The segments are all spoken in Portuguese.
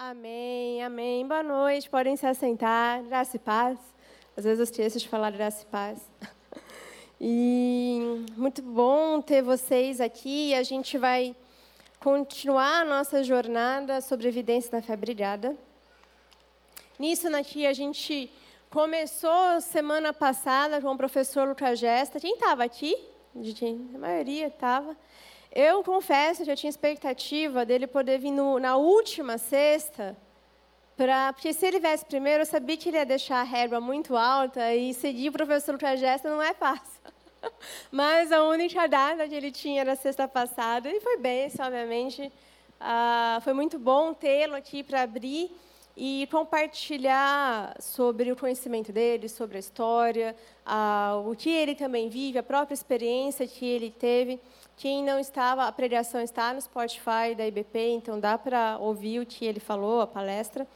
Amém, amém. Boa noite, podem se assentar. Graça e paz. Às vezes eu esqueço de falar graça e paz. E muito bom ter vocês aqui. A gente vai continuar a nossa jornada sobre evidência da fé brilhada. Nisso, Nati, a gente começou semana passada com o professor Lucas Gesta. Quem estava aqui? A maioria estava. Eu confesso que eu tinha expectativa dele poder vir no, na última sexta, pra, porque se ele viesse primeiro, eu sabia que ele ia deixar a régua muito alta e seguir o professor Lucas Gesta não é fácil. Mas a única data que ele tinha era sexta passada, e foi bem, obviamente. Ah, foi muito bom tê-lo aqui para abrir e compartilhar sobre o conhecimento dele, sobre a história, ah, o que ele também vive, a própria experiência que ele teve. Quem não estava, a pregação está no Spotify da IBP, então dá para ouvir o que ele falou, a palestra.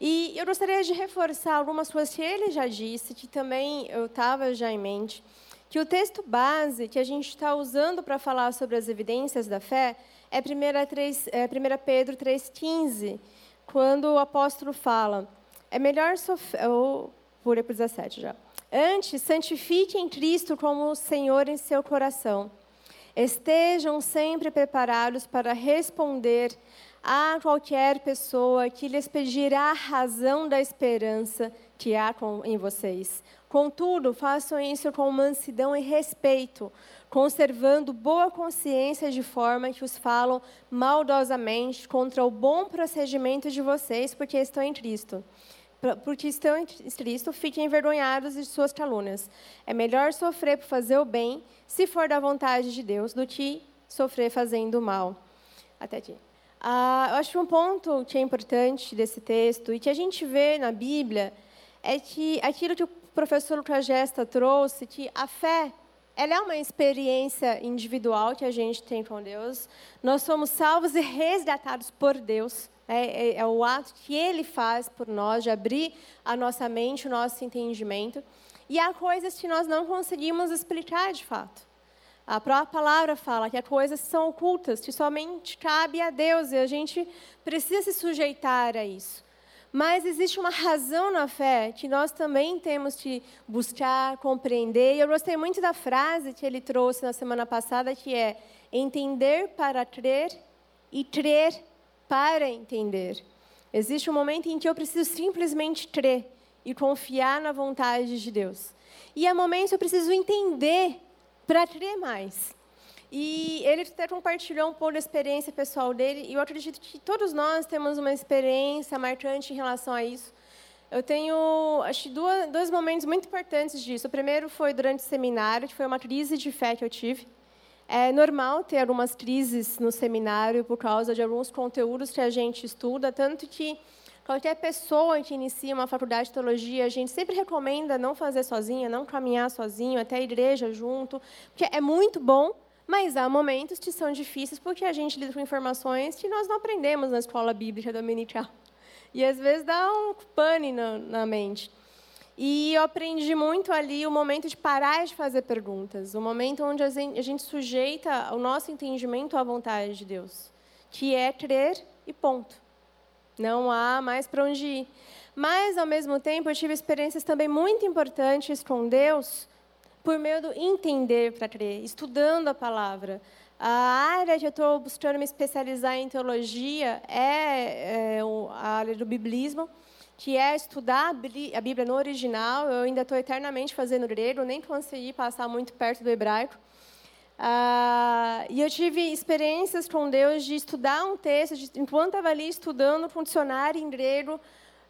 E eu gostaria de reforçar algumas coisas que ele já disse, que também eu estava já em mente, que o texto base que a gente está usando para falar sobre as evidências da fé é 1, 3, é 1 Pedro 3,15, quando o apóstolo fala, é melhor sofrer, ou por 17 já. Antes, santifique em Cristo como o Senhor em seu coração Estejam sempre preparados para responder a qualquer pessoa que lhes pedirá a razão da esperança que há em vocês. Contudo, façam isso com mansidão e respeito, conservando boa consciência de forma que os falam maldosamente contra o bom procedimento de vocês, porque estão em Cristo porque estão em Cristo, fiquem envergonhados de suas calúnias. É melhor sofrer por fazer o bem, se for da vontade de Deus, do que sofrer fazendo o mal. Até aqui. Ah, eu acho que um ponto que é importante desse texto e que a gente vê na Bíblia é que aquilo que o professor Lucas Gesta trouxe, que a fé ela é uma experiência individual que a gente tem com Deus. Nós somos salvos e resgatados por Deus. É, é, é, o ato que Ele faz por nós, de abrir a nossa mente, o nosso entendimento. E há coisas que nós não conseguimos explicar de fato. A própria palavra fala que há coisas que são ocultas, que somente cabe a Deus, e a gente precisa se sujeitar a isso. Mas existe uma razão na fé que nós também temos que buscar, compreender. E eu gostei muito da frase que ele trouxe na semana passada, que é entender para crer e crer para entender. Existe um momento em que eu preciso simplesmente crer e confiar na vontade de Deus. E há momentos que eu preciso entender para crer mais. E ele até compartilhou um pouco da experiência pessoal dele, e eu acredito que todos nós temos uma experiência marcante em relação a isso. Eu tenho, acho, duas, dois momentos muito importantes disso. O primeiro foi durante o seminário, que foi uma crise de fé que eu tive. É normal ter algumas crises no seminário por causa de alguns conteúdos que a gente estuda, tanto que qualquer pessoa que inicia uma faculdade de teologia, a gente sempre recomenda não fazer sozinha, não caminhar sozinho, até a igreja junto, porque é muito bom, mas há momentos que são difíceis porque a gente lida com informações que nós não aprendemos na escola bíblica dominical. E às vezes dá um pane na, na mente. E eu aprendi muito ali o momento de parar de fazer perguntas, o momento onde a gente sujeita o nosso entendimento à vontade de Deus, que é crer e ponto. Não há mais para onde ir. Mas, ao mesmo tempo, eu tive experiências também muito importantes com Deus por meio do entender para crer, estudando a palavra. A área que eu estou buscando me especializar em teologia é, é a área do biblismo que é estudar a Bíblia no original. Eu ainda estou eternamente fazendo grego, nem consegui passar muito perto do hebraico. Ah, e eu tive experiências com Deus de estudar um texto, de, enquanto estava ali estudando com um dicionário em grego,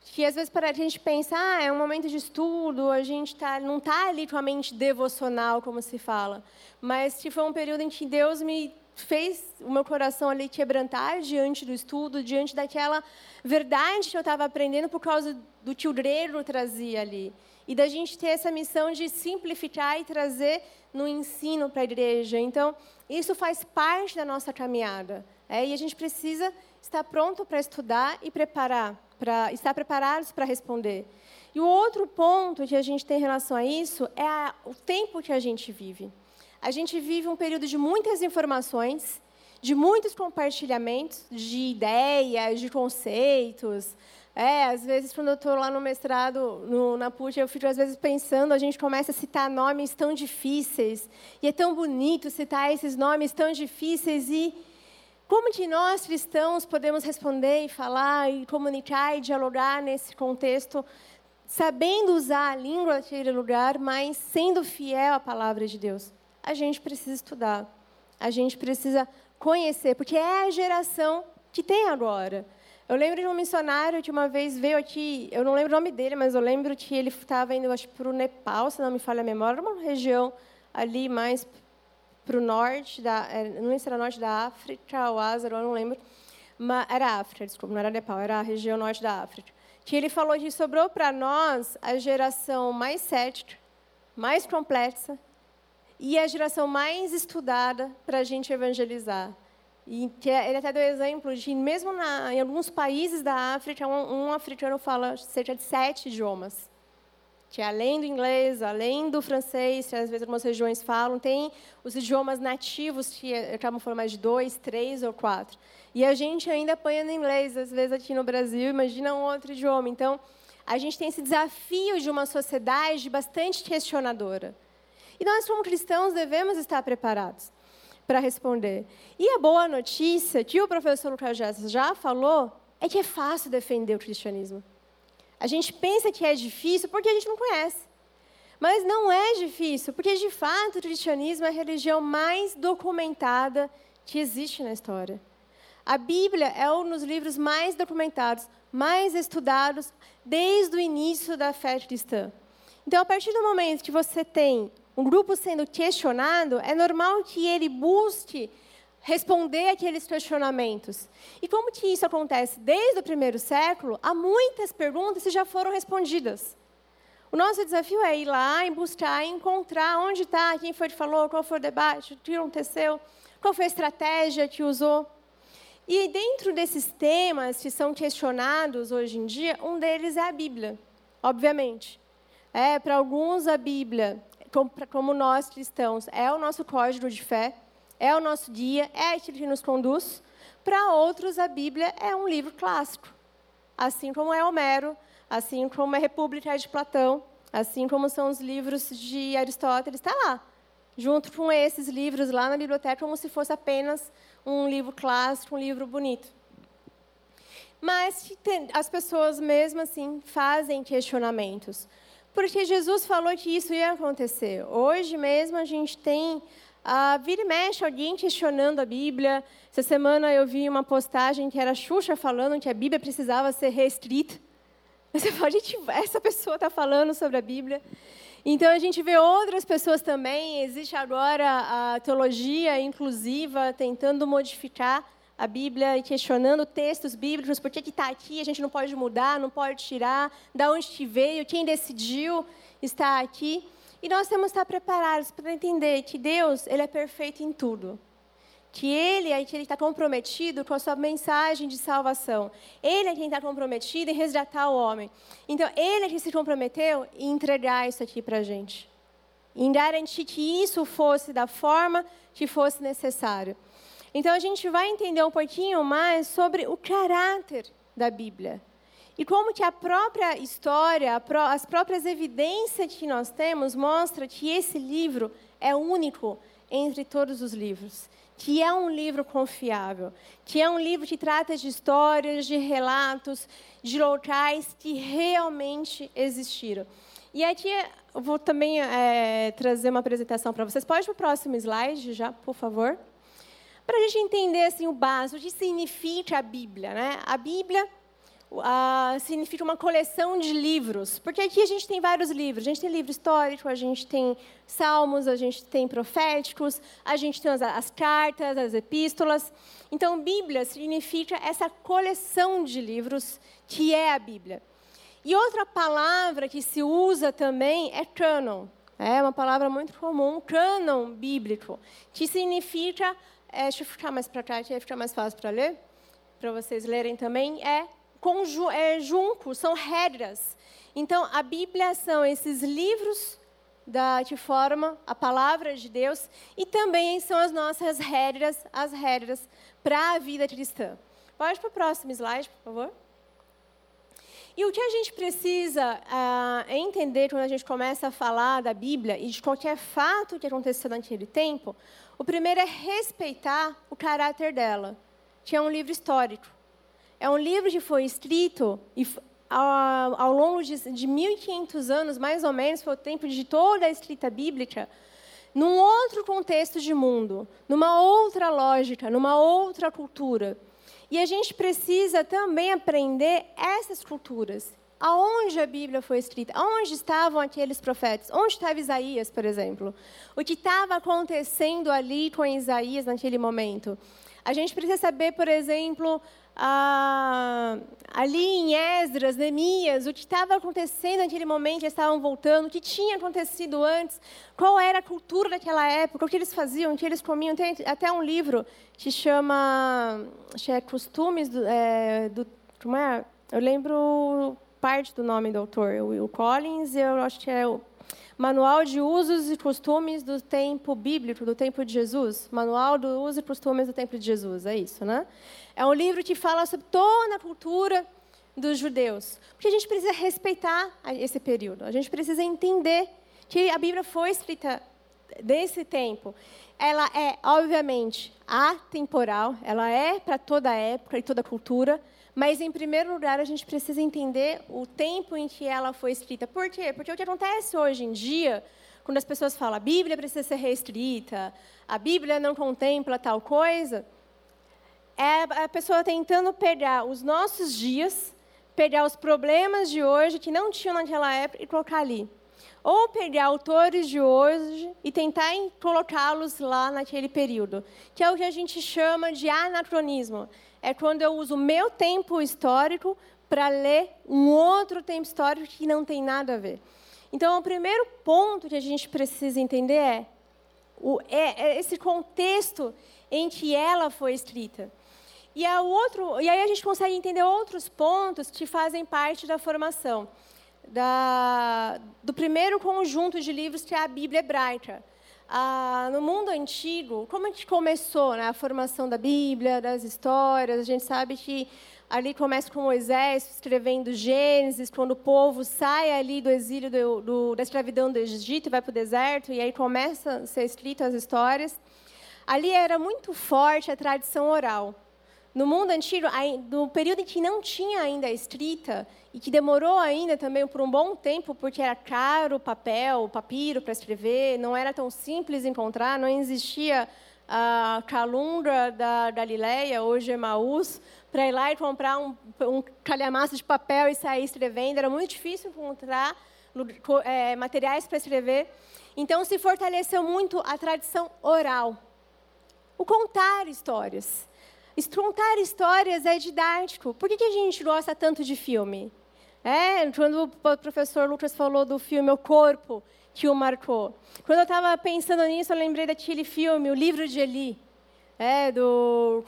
que às vezes para a gente pensar, ah, é um momento de estudo, a gente tá, não está ali com a mente devocional, como se fala, mas que foi um período em que Deus me fez o meu coração ali quebrantar diante do estudo, diante daquela verdade que eu estava aprendendo por causa do que o grego trazia ali. E da gente ter essa missão de simplificar e trazer no ensino para a igreja. Então, isso faz parte da nossa caminhada. É, e a gente precisa estar pronto para estudar e preparar, para estar preparados para responder. E o outro ponto que a gente tem em relação a isso é a, o tempo que a gente vive. A gente vive um período de muitas informações, de muitos compartilhamentos de ideias, de conceitos. É, às vezes, quando eu estou lá no mestrado, no, na PUC, eu fico, às vezes, pensando, a gente começa a citar nomes tão difíceis, e é tão bonito citar esses nomes tão difíceis, e como que nós, cristãos, podemos responder e falar, e comunicar e dialogar nesse contexto, sabendo usar a língua daquele lugar, mas sendo fiel à palavra de Deus? A gente precisa estudar, a gente precisa conhecer, porque é a geração que tem agora. Eu lembro de um missionário que uma vez veio aqui, eu não lembro o nome dele, mas eu lembro que ele estava indo, acho, para o Nepal, se não me falha a memória, uma região ali mais para o norte, da, é, não sei se era norte da África ou Ázaro, eu não lembro. Mas, era África, desculpa, não era Nepal, era a região norte da África. Que ele falou que sobrou para nós a geração mais cética, mais complexa e a geração mais estudada para a gente evangelizar. E é, ele até deu exemplo de, mesmo na, em alguns países da África, um, um, africano fala cerca de sete idiomas. Que além do inglês, além do francês, que às vezes algumas regiões falam, tem os idiomas nativos que acabam falando mais de dois, três ou quatro. E a gente ainda apanha no inglês, às vezes aqui no Brasil, imagina um outro idioma. Então, a gente tem esse desafio de uma sociedade bastante questionadora. E nós, como cristãos, devemos estar preparados para responder. E a boa notícia, que o professor Lucas Jess já falou, é que é fácil defender o cristianismo. A gente pensa que é difícil porque a gente não conhece. Mas não é difícil, porque de fato o cristianismo é a religião mais documentada que existe na história. A Bíblia é um dos livros mais documentados, mais estudados desde o início da fé cristã. Então, a partir do momento que você tem um grupo sendo questionado, é normal que ele busque responder aqueles questionamentos. E como que isso acontece desde o primeiro século, há muitas perguntas que já foram respondidas. O nosso desafio é ir lá e buscar, encontrar onde está, quem foi que falou, qual foi o debate, o que aconteceu, qual foi a estratégia que usou. E dentro desses temas que são questionados hoje em dia, um deles é a Bíblia, obviamente. É, para alguns, a Bíblia como, nós cristãos, é o nosso código de fé, é o nosso guia, é aquilo que nos conduz. Para outros, a Bíblia é um livro clássico, assim como é Homero, assim como é República de Platão, assim como são os livros de Aristóteles, está lá, junto com esses livros lá na biblioteca, como se fosse apenas um livro clássico, um livro bonito. Mas as pessoas, mesmo assim, fazem questionamentos. Porque Jesus falou que isso ia acontecer. Hoje mesmo a gente tem a vira e mexe alguém questionando a Bíblia. Essa semana eu vi uma postagem que era Xuxa falando que a Bíblia precisava ser reescrita. Você fala, gente, essa pessoa está falando sobre a Bíblia. Então a gente vê outras pessoas também. Existe agora a teologia inclusiva tentando modificar a Bíblia e questionando textos bíblicos, por que está aqui, a gente não pode mudar, não pode tirar, da onde que veio, quem decidiu estar aqui. E nós temos que estar preparados para entender que Deus ele é perfeito em tudo. Que Ele é quem está comprometido com a sua mensagem de salvação. Ele é quem está comprometido em resgatar o homem. Então, Ele é quem se comprometeu em entregar isso aqui para a gente. Em garantir que isso fosse da forma que fosse necessário. Então a gente vai entender um pouquinho mais sobre o caráter da Bíblia. E como que a própria história, as próprias evidências que nós temos mostra que esse livro é único entre todos os livros, que é um livro confiável, que é um livro que trata de histórias, de relatos, de locais que realmente existiram. E aqui eu vou também é, trazer uma apresentação para vocês. Pode para o próximo slide já, por favor? Para a gente entender assim, o básico, o que significa a Bíblia. Né? A Bíblia uh, significa uma coleção de livros, porque aqui a gente tem vários livros. A gente tem livro histórico, a gente tem salmos, a gente tem proféticos, a gente tem as, as cartas, as epístolas. Então, Bíblia significa essa coleção de livros que é a Bíblia. E outra palavra que se usa também é canon. É uma palavra muito comum, canon bíblico, que significa é, deixa eu ficar mais para cá, que aí fica mais fácil para ler, para vocês lerem também, é, é junco, são regras. Então, a Bíblia são esses livros da, que forma a palavra de Deus e também são as nossas regras, as regras para a vida cristã. Pode para o próximo slide, por favor. E o que a gente precisa uh, entender quando a gente começa a falar da Bíblia e de qualquer fato que aconteceu naquele tempo, o primeiro é respeitar o caráter dela, que é um livro histórico. É um livro que foi escrito e, ao, ao longo de, de 1.500 anos, mais ou menos, foi o tempo de toda a escrita bíblica, num outro contexto de mundo, numa outra lógica, numa outra cultura. E a gente precisa também aprender essas culturas. Aonde a Bíblia foi escrita? Aonde estavam aqueles profetas? Onde estava Isaías, por exemplo? O que estava acontecendo ali com Isaías naquele momento? A gente precisa saber, por exemplo, ah, ali em Esdras, Neemias, o que estava acontecendo naquele momento, eles estavam voltando, o que tinha acontecido antes, qual era a cultura daquela época, o que eles faziam, o que eles comiam. Tem até um livro que chama que é Costumes do, é, do como é? Eu lembro parte do nome do autor, o Will Collins, eu acho que é o Manual de Usos e Costumes do Tempo Bíblico, do Tempo de Jesus. Manual do Uso e Costumes do Tempo de Jesus, é isso, né? É um livro que fala sobre toda a cultura dos judeus. Porque a gente precisa respeitar esse período. A gente precisa entender que a Bíblia foi escrita desse tempo. Ela é, obviamente, atemporal, ela é para toda época e toda cultura, mas, em primeiro lugar, a gente precisa entender o tempo em que ela foi escrita. Por quê? Porque o que acontece hoje em dia, quando as pessoas falam a Bíblia precisa ser reescrita, a Bíblia não contempla tal coisa, é a pessoa tentando pegar os nossos dias, pegar os problemas de hoje que não tinham naquela época e colocar ali. Ou pegar autores de hoje e tentar colocá-los lá naquele período, que é o que a gente chama de anacronismo é quando eu uso o meu tempo histórico para ler um outro tempo histórico que não tem nada a ver. Então, o primeiro ponto que a gente precisa entender é, o, é, é esse contexto em que ela foi escrita. E, a outro, e aí a gente consegue entender outros pontos que fazem parte da formação da, do primeiro conjunto de livros que é a Bíblia hebraica ah, no mundo antigo, como a gente começou né, a formação da Bíblia, das histórias, a gente sabe que ali começa com Moisés escrevendo Gênesis, quando o povo sai ali do exílio do, do, da escravidão do Egito e vai para o deserto, e aí começa a ser escritas as histórias. Ali era muito forte a tradição oral. No mundo antigo, no período em que não tinha ainda a escrita, e que demorou ainda também por um bom tempo, porque era caro o papel, o papiro para escrever, não era tão simples encontrar, não existia a Calundra da Galileia, hoje Emaús, para ir lá e comprar um, um calhamaço de papel e sair escrevendo, era muito difícil encontrar é, materiais para escrever. Então, se fortaleceu muito a tradição oral, o contar histórias. Contar histórias é didático. Por que, que a gente gosta tanto de filme? É, quando o professor Lucas falou do filme O Corpo, que o marcou. Quando eu estava pensando nisso, eu lembrei daquele filme, O Livro de Eli. É, do.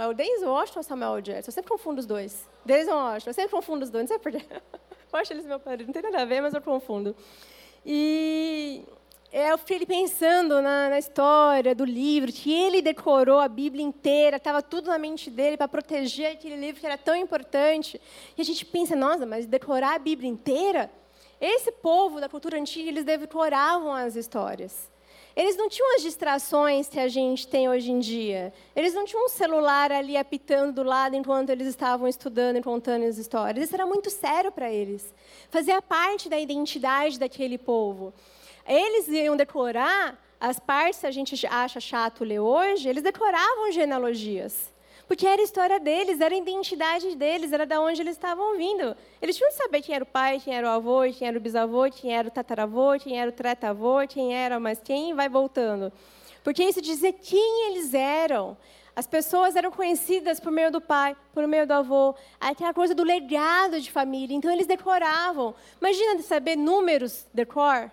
É o Denzel Washington ou Samuel Jackson? Eu sempre confundo os dois. Denzel Washington, eu sempre confundo os dois, não sei porquê. Eu acho eles meu padre, não tem nada a ver, mas eu confundo. E eu fiquei pensando na, na, história do livro, que ele decorou a Bíblia inteira, estava tudo na mente dele para proteger aquele livro que era tão importante. E a gente pensa, nossa, mas decorar a Bíblia inteira? Esse povo da cultura antiga, eles decoravam as histórias. Eles não tinham as distrações que a gente tem hoje em dia. Eles não tinham um celular ali apitando do lado enquanto eles estavam estudando e contando as histórias. Isso era muito sério para eles. Fazia parte da identidade daquele povo. Eles iam decorar as partes que a gente acha chato ler hoje, eles decoravam genealogias. Porque era a história deles, era a identidade deles, era de onde eles estavam vindo. Eles tinham que saber quem era o pai, quem era o avô, quem era o bisavô, quem era o tataravô, quem era o tretavô, quem era, mas quem vai voltando. Porque isso dizia quem eles eram. As pessoas eram conhecidas por meio do pai, por meio do avô, aquela coisa do legado de família. Então eles decoravam. Imagina saber números de cor.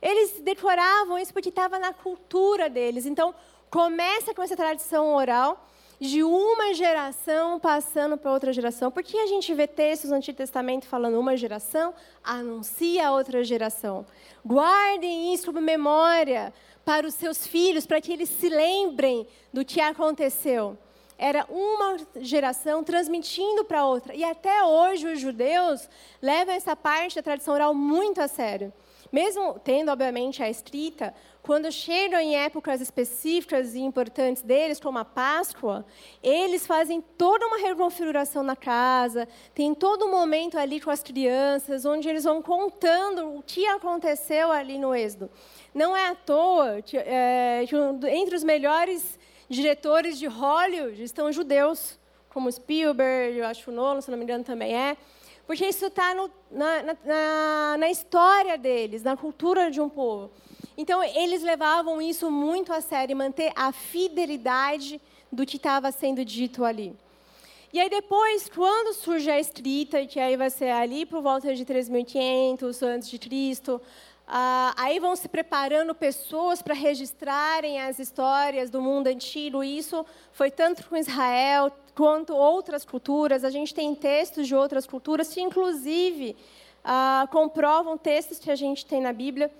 Eles decoravam isso porque estava na cultura deles. Então, começa com essa tradição oral. de uma geração passando para outra geração. Porque a gente vê textos no Antigo Testamento falando uma geração anuncia a outra geração. Guardem isso como memória para os seus filhos, para que eles se lembrem do que aconteceu. Era uma geração transmitindo para outra. E até hoje os judeus levam essa parte da tradição oral muito a sério. Mesmo tendo, obviamente, a escrita, quando chegam em épocas específicas e importantes deles, como a Páscoa, eles fazem toda uma reconfiguração na casa, tem todo um momento ali com as crianças, onde eles vão contando o que aconteceu ali no Êxodo. Não é à toa que, é, que entre os melhores diretores de Hollywood estão judeus, como Spielberg, eu acho o Nolan, se não me engano, também é. Porque isso está na, na, na história deles, na cultura de um povo. Então, eles levavam isso muito a sério, manter a fidelidade do que estava sendo dito ali. E aí depois, quando surge a escrita, que aí vai ser ali por volta de 3.500 antes de Cristo, ah, aí vão se preparando pessoas para registrarem as histórias do mundo antigo. Isso foi tanto com Israel quanto outras culturas. A gente tem textos de outras culturas que, inclusive, ah, comprovam textos que a gente tem na Bíblia.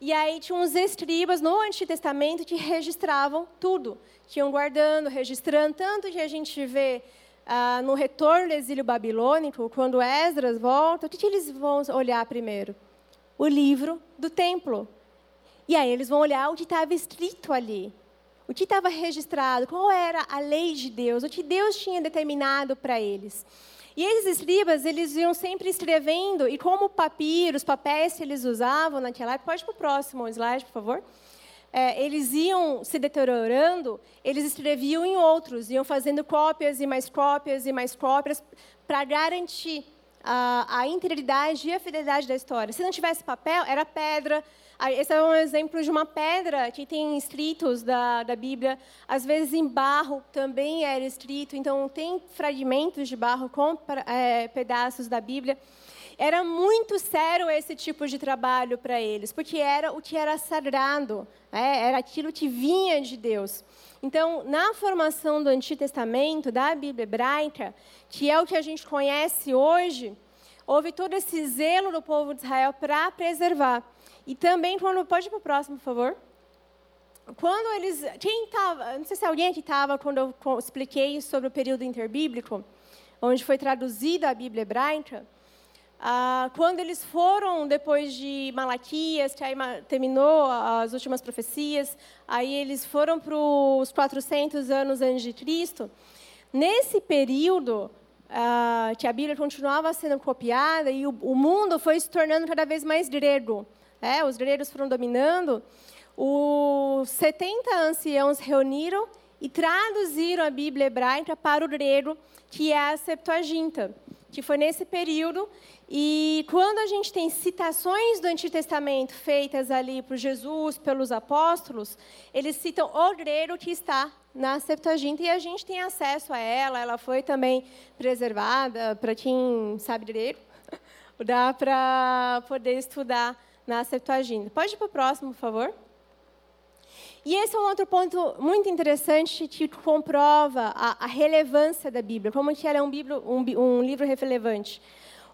E aí tinha uns escribas no Antigo Testamento que registravam tudo. Tinham guardando, registrando, tanto que a gente vê ah, no retorno do exílio babilônico, quando Esdras volta, o que, que eles vão olhar primeiro? O livro do templo. E aí eles vão olhar o que estava escrito ali. O que estava registrado, qual era a lei de Deus, o que Deus tinha determinado para eles. E esses escribas, eles iam sempre escrevendo, e como papiros, papéis que eles usavam naquela época, pode para o próximo slide, por favor. É, eles iam se deteriorando, eles escreviam em outros, iam fazendo cópias e mais cópias e mais cópias para garantir a, a integridade e a fidelidade da história. Se não tivesse papel, era pedra, esse é um exemplo de uma pedra que tem escritos da, da Bíblia. Às vezes em barro também era escrito. Então tem fragmentos de barro com é, pedaços da Bíblia. Era muito sério esse tipo de trabalho para eles, porque era o que era sagrado, é, era aquilo que vinha de Deus. Então, na formação do Antigo Testamento, da Bíblia hebraica, que é o que a gente conhece hoje, houve todo esse zelo do povo de Israel para preservar. E também, quando, pode ir para o próximo, por favor. Quando eles. Quem estava. Não sei se alguém aqui estava quando eu expliquei sobre o período interbíblico, onde foi traduzida a Bíblia hebraica. Ah, quando eles foram, depois de Malaquias, que aí terminou as últimas profecias, aí eles foram para os 400 anos antes de Cristo. Nesse período, ah, que a Bíblia continuava sendo copiada e o, o mundo foi se tornando cada vez mais grego é, os gregos foram dominando, os 70 anciãos reuniram e traduziram a Bíblia hebraica para o grego, que é a Septuaginta, que foi nesse período. E quando a gente tem citações do Antigo Testamento feitas ali por Jesus, pelos apóstolos, eles citam o grego que está na Septuaginta e a gente tem acesso a ela. Ela foi também preservada para quem sabe grego, dá para poder estudar na Septuaginta. Pode ir para o próximo, por favor? E esse é um outro ponto muito interessante que comprova a, a relevância da Bíblia, como que ela é um, bíblio, um, um livro relevante.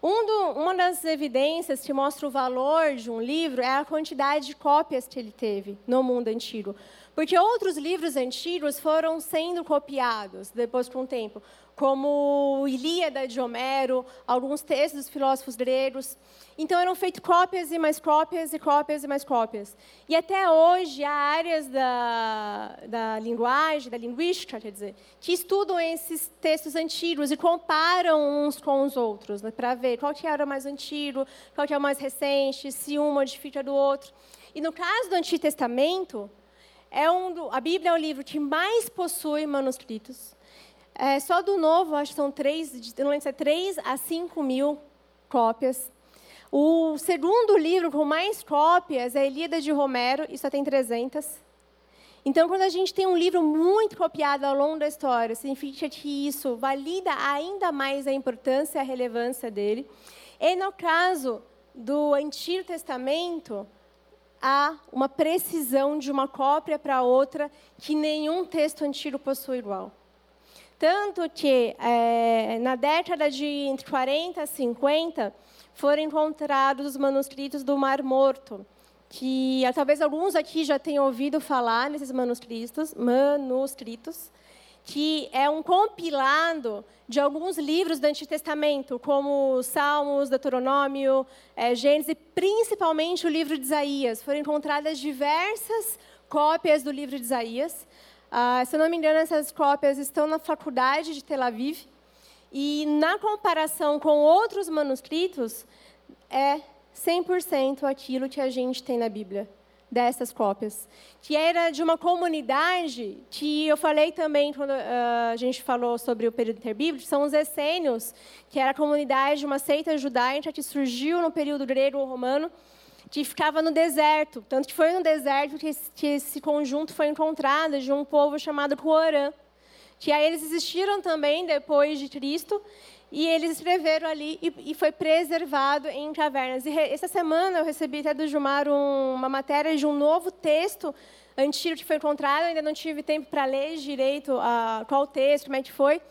Um do, uma das evidências que mostra o valor de um livro é a quantidade de cópias que ele teve no mundo antigo. Porque outros livros antigos foram sendo copiados depois com o tempo, como Ilíada de Homero, alguns textos dos filósofos gregos. Então eram feitas cópias e mais cópias e cópias e mais cópias. E até hoje há áreas da, da linguagem, da linguística, quer dizer, que estudam esses textos antigos e comparam uns com os outros, né, para ver qual que era o mais antigo, qual que é o mais recente, se um modifica do outro. E no caso do Antigo Testamento, é um, a Bíblia é o livro que mais possui manuscritos. É, só do Novo, acho que são três, não lembro se é três a cinco mil cópias. O segundo livro com mais cópias é a Ilíada de Romero, e só tem 300. Então, quando a gente tem um livro muito copiado ao longo da história, significa que isso valida ainda mais a importância e a relevância dele. E no caso do Antigo Testamento, há uma precisão de uma cópia para outra que nenhum texto antigo possui igual. Tanto que, é, na década de entre 40 e 50, foram encontrados os manuscritos do Mar Morto, que talvez alguns aqui já tenham ouvido falar nesses manuscritos, manuscritos que é um compilado de alguns livros do Antigo Testamento, como Salmos, Deuteronômio, é, Gênesis, principalmente o livro de Isaías. Foram encontradas diversas cópias do livro de Isaías. Ah, se eu não me engano, essas cópias estão na faculdade de Tel Aviv. E na comparação com outros manuscritos, é 100% aquilo que a gente tem na Bíblia dessas cópias, que era de uma comunidade que eu falei também quando uh, a gente falou sobre o período interbíblico, são os essênios, que era a comunidade de uma seita judaica que surgiu no período grego-romano, que ficava no deserto, tanto que foi no deserto que esse, que esse conjunto foi encontrado de um povo chamado Coorã, que aí eles existiram também depois de Cristo, e eles escreveram ali e, e foi preservado em cavernas. E re, essa semana eu recebi até do Gilmar um, uma matéria de um novo texto antigo que foi encontrado. ainda não tive tempo para ler direito a, qual texto, como é que foi.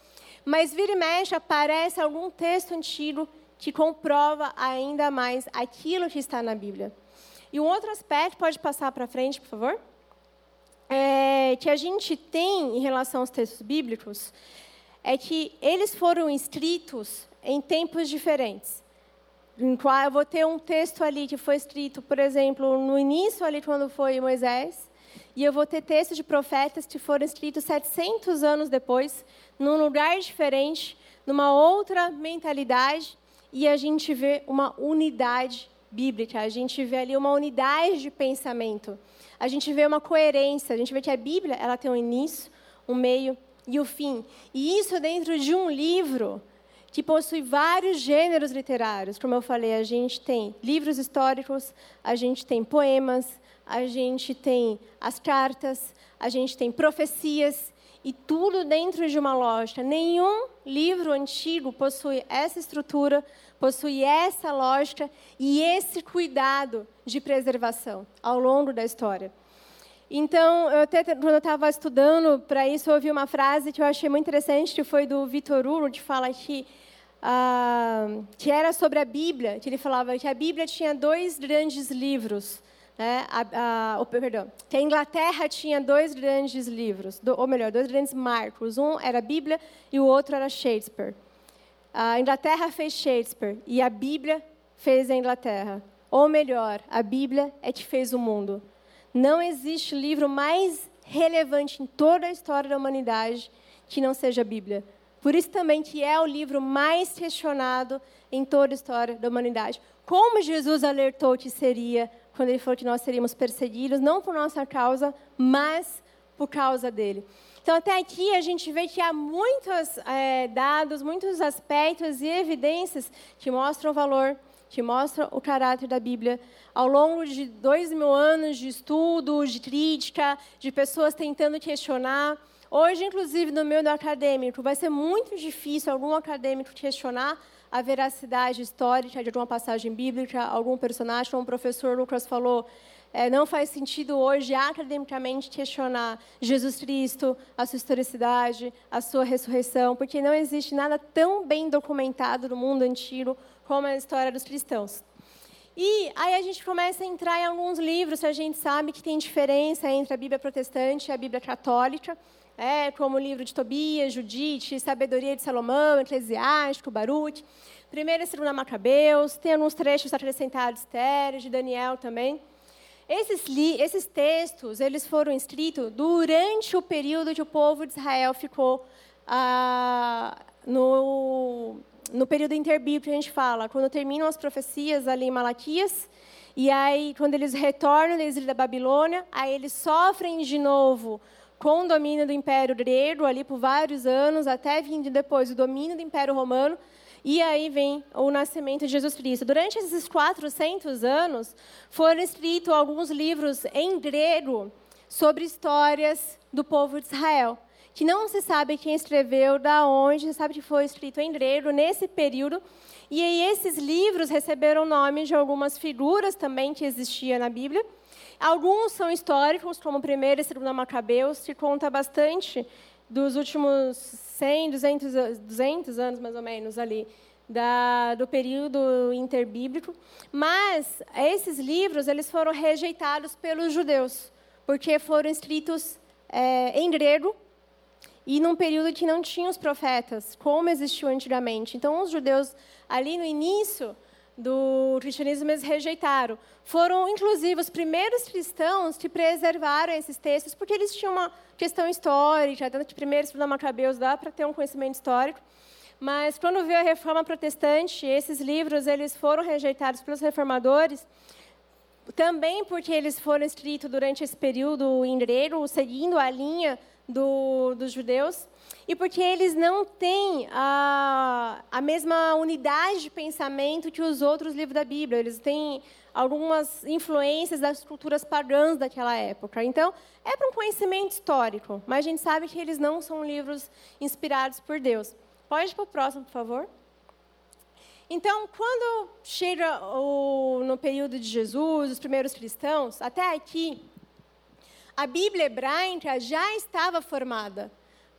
Mas vira e mexe aparece algum texto antigo que comprova ainda mais aquilo que está na Bíblia. E um outro aspecto, pode passar para frente, por favor? É, que a gente tem em relação aos textos bíblicos é que eles foram escritos em tempos diferentes. Eu vou ter um texto ali que foi escrito, por exemplo, no início ali quando foi Moisés, e eu vou ter textos de profetas que foram escritos 700 anos depois, num lugar diferente, numa outra mentalidade, e a gente vê uma unidade bíblica, a gente vê ali uma unidade de pensamento, a gente vê uma coerência, a gente vê que a Bíblia ela tem um início, um meio e o fim. E isso dentro de um livro que possui vários gêneros literários. Como eu falei, a gente tem livros históricos, a gente tem poemas, a gente tem as cartas, a gente tem profecias e tudo dentro de uma lógica. Nenhum livro antigo possui essa estrutura, possui essa lógica e esse cuidado de preservação ao longo da história. Então, eu até, quando eu estava estudando para isso, eu ouvi uma frase que eu achei muito interessante, que foi do Vitor Hugo, que fala que, ah, que era sobre a Bíblia, que ele falava que a Bíblia tinha dois grandes livros, né? a, a, perdão, que a Inglaterra tinha dois grandes livros, do, ou melhor, dois grandes marcos. Um era a Bíblia e o outro era Shakespeare. A Inglaterra fez Shakespeare e a Bíblia fez a Inglaterra. Ou melhor, a Bíblia é que fez o mundo. Não existe livro mais relevante em toda a história da humanidade que não seja a Bíblia. Por isso também que é o livro mais questionado em toda a história da humanidade. Como Jesus alertou que seria quando ele falou que nós seríamos perseguidos, não por nossa causa, mas por causa dele. Então, até aqui a gente vê que há muitos é, dados, muitos aspectos e evidências que mostram o valor que mostra o caráter da Bíblia ao longo de dois mil anos de estudo, de crítica, de pessoas tentando questionar. Hoje, inclusive, no meio acadêmico, vai ser muito difícil algum acadêmico questionar a veracidade histórica de alguma passagem bíblica, algum personagem, como o professor Lucas falou, é, não faz sentido hoje academicamente questionar Jesus Cristo, a sua historicidade, a sua ressurreição, porque não existe nada tão bem documentado no mundo antigo como a história dos cristãos. E aí a gente começa a entrar em alguns livros a gente sabe que tem diferença entre a Bíblia protestante e a Bíblia católica, é, como o livro de Tobias, Judite, Sabedoria de Salomão, Eclesiástico, Baruch, Primeira e Segunda Macabeus, tem alguns trechos acrescentados, Esther, de Daniel também. Esses, esses textos eles foram escritos durante o período que o povo de Israel ficou ah, no, no período interbíblico, a gente fala, quando terminam as profecias ali em Malaquias, e aí quando eles retornam da exílio da Babilônia, aí eles sofrem de novo com o domínio do Império Grego ali por vários anos, até vindo depois o domínio do Império Romano, e aí vem o nascimento de Jesus Cristo. Durante esses 400 anos, foram escritos alguns livros em grego sobre histórias do povo de Israel, que não se sabe quem escreveu, da onde, se sabe que foi escrito em grego nesse período. E aí esses livros receberam nome de algumas figuras também que existiam na Bíblia. Alguns são históricos, como 1 e 2 Macabeus, que conta bastante dos últimos 100, 200, 200 anos, mais ou menos, ali, da, do período interbíblico. Mas esses livros eles foram rejeitados pelos judeus, porque foram escritos é, em grego e num período que não tinha os profetas, como existiu antigamente. Então, os judeus, ali no início do cristianismo, eles rejeitaram. Foram, inclusive, os primeiros cristãos que preservaram esses textos, porque eles tinham uma questão histórica, tanto que primeiro estudar Macabeus dá para ter um conhecimento histórico. Mas, quando veio a reforma protestante, esses livros eles foram rejeitados pelos reformadores, também porque eles foram escritos durante esse período em grego, seguindo a linha do, dos judeus, e porque eles não têm a, a mesma unidade de pensamento que os outros livros da Bíblia. Eles têm algumas influências das culturas pagãs daquela época. Então, é para um conhecimento histórico, mas a gente sabe que eles não são livros inspirados por Deus. Pode ir para o próximo, por favor. Então, quando chega o, no período de Jesus, os primeiros cristãos, até aqui, a Bíblia hebraica já estava formada.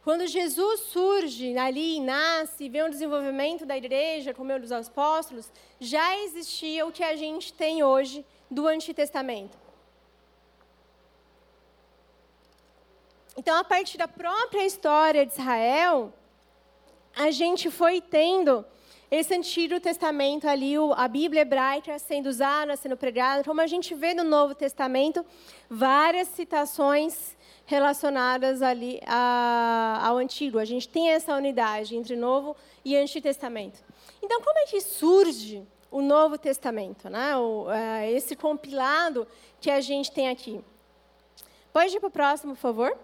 Quando Jesus surge ali, nasce, vê o desenvolvimento da igreja, como dos apóstolos, já existia o que a gente tem hoje do Antigo Testamento. Então, a partir da própria história de Israel, a gente foi tendo esse Antigo Testamento ali, a Bíblia hebraica sendo usada, sendo pregada, como a gente vê no Novo Testamento, várias citações relacionadas ali ao Antigo. A gente tem essa unidade entre Novo e Antigo Testamento. Então, como é que surge o Novo Testamento, né? O, uh, esse compilado que a gente tem aqui? Pode ir para o próximo, por favor?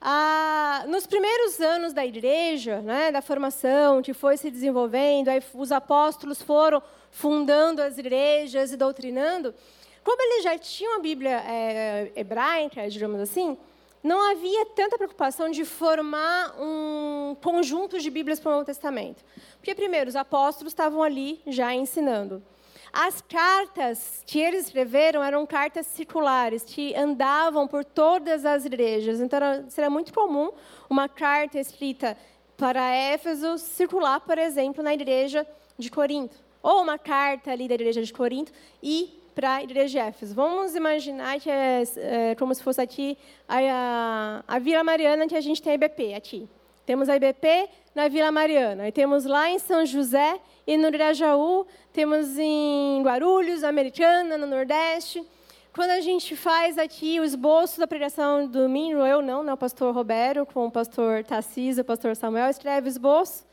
Ah, nos primeiros anos da igreja, né, da formação, que foi se desenvolvendo, aí os apóstolos foram fundando as igrejas e doutrinando, como eles já tinham a Bíblia é, hebraica, digamos assim, não havia tanta preocupação de formar um conjunto de Bíblias para o Novo Testamento. Porque, primeiro, os apóstolos estavam ali já ensinando. As cartas que eles escreveram eram cartas circulares, que andavam por todas as igrejas. Então, era, seria muito comum uma carta escrita para Éfeso circular, por exemplo, na igreja de Corinto. Ou uma carta ali da igreja de Corinto e para a igreja de Éfeso. Vamos imaginar que é, é como se fosse aqui a, a, a Vila Mariana que a gente tem a IBP aqui. Temos a IBP na Vila Mariana. E temos lá em São José e no Irajaú, temos em Guarulhos, Americana, no Nordeste. Quando a gente faz aqui o esboço da pregação do domingo, eu não, né, o pastor Roberto, com o pastor Tarcísio, o pastor Samuel, escreve o esboço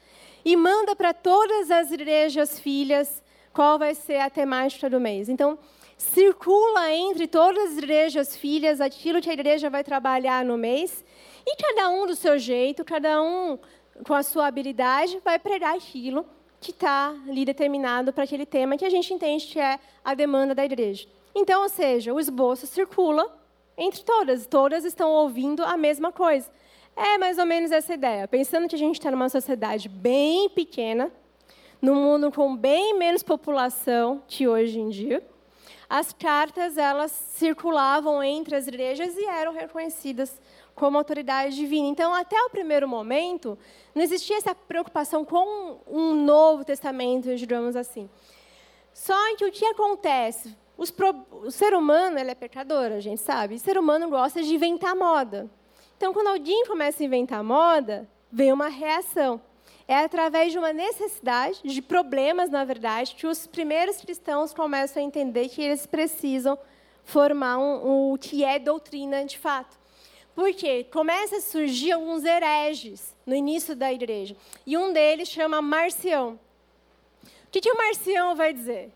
e manda para todas as igrejas filhas qual vai ser a temática do mês. Então, circula entre todas as igrejas filhas aquilo que a igreja vai trabalhar no mês e cada um do seu jeito, cada um com a sua habilidade, vai pregar aquilo que está ali determinado para aquele tema que a gente entende que é a demanda da igreja. Então, ou seja, o esboço circula entre todas, todas estão ouvindo a mesma coisa. É mais ou menos essa ideia. Pensando que a gente está numa sociedade bem pequena, num mundo com bem menos população que hoje em dia, as cartas elas circulavam entre as igrejas e eram reconhecidas como autoridade divina. Então, até o primeiro momento, não existia essa preocupação com um Novo Testamento, digamos assim. Só que o que acontece? Pro... O ser humano ele é pecador, a gente sabe. O ser humano gosta de inventar moda. Então, quando alguém começa a inventar moda, vem uma reação. É através de uma necessidade, de problemas, na verdade, que os primeiros cristãos começam a entender que eles precisam formar um, um, o que é doutrina de fato. Porque começa a surgir alguns hereges no início da igreja. E um deles chama Marcião. O que, que o Marcião vai dizer?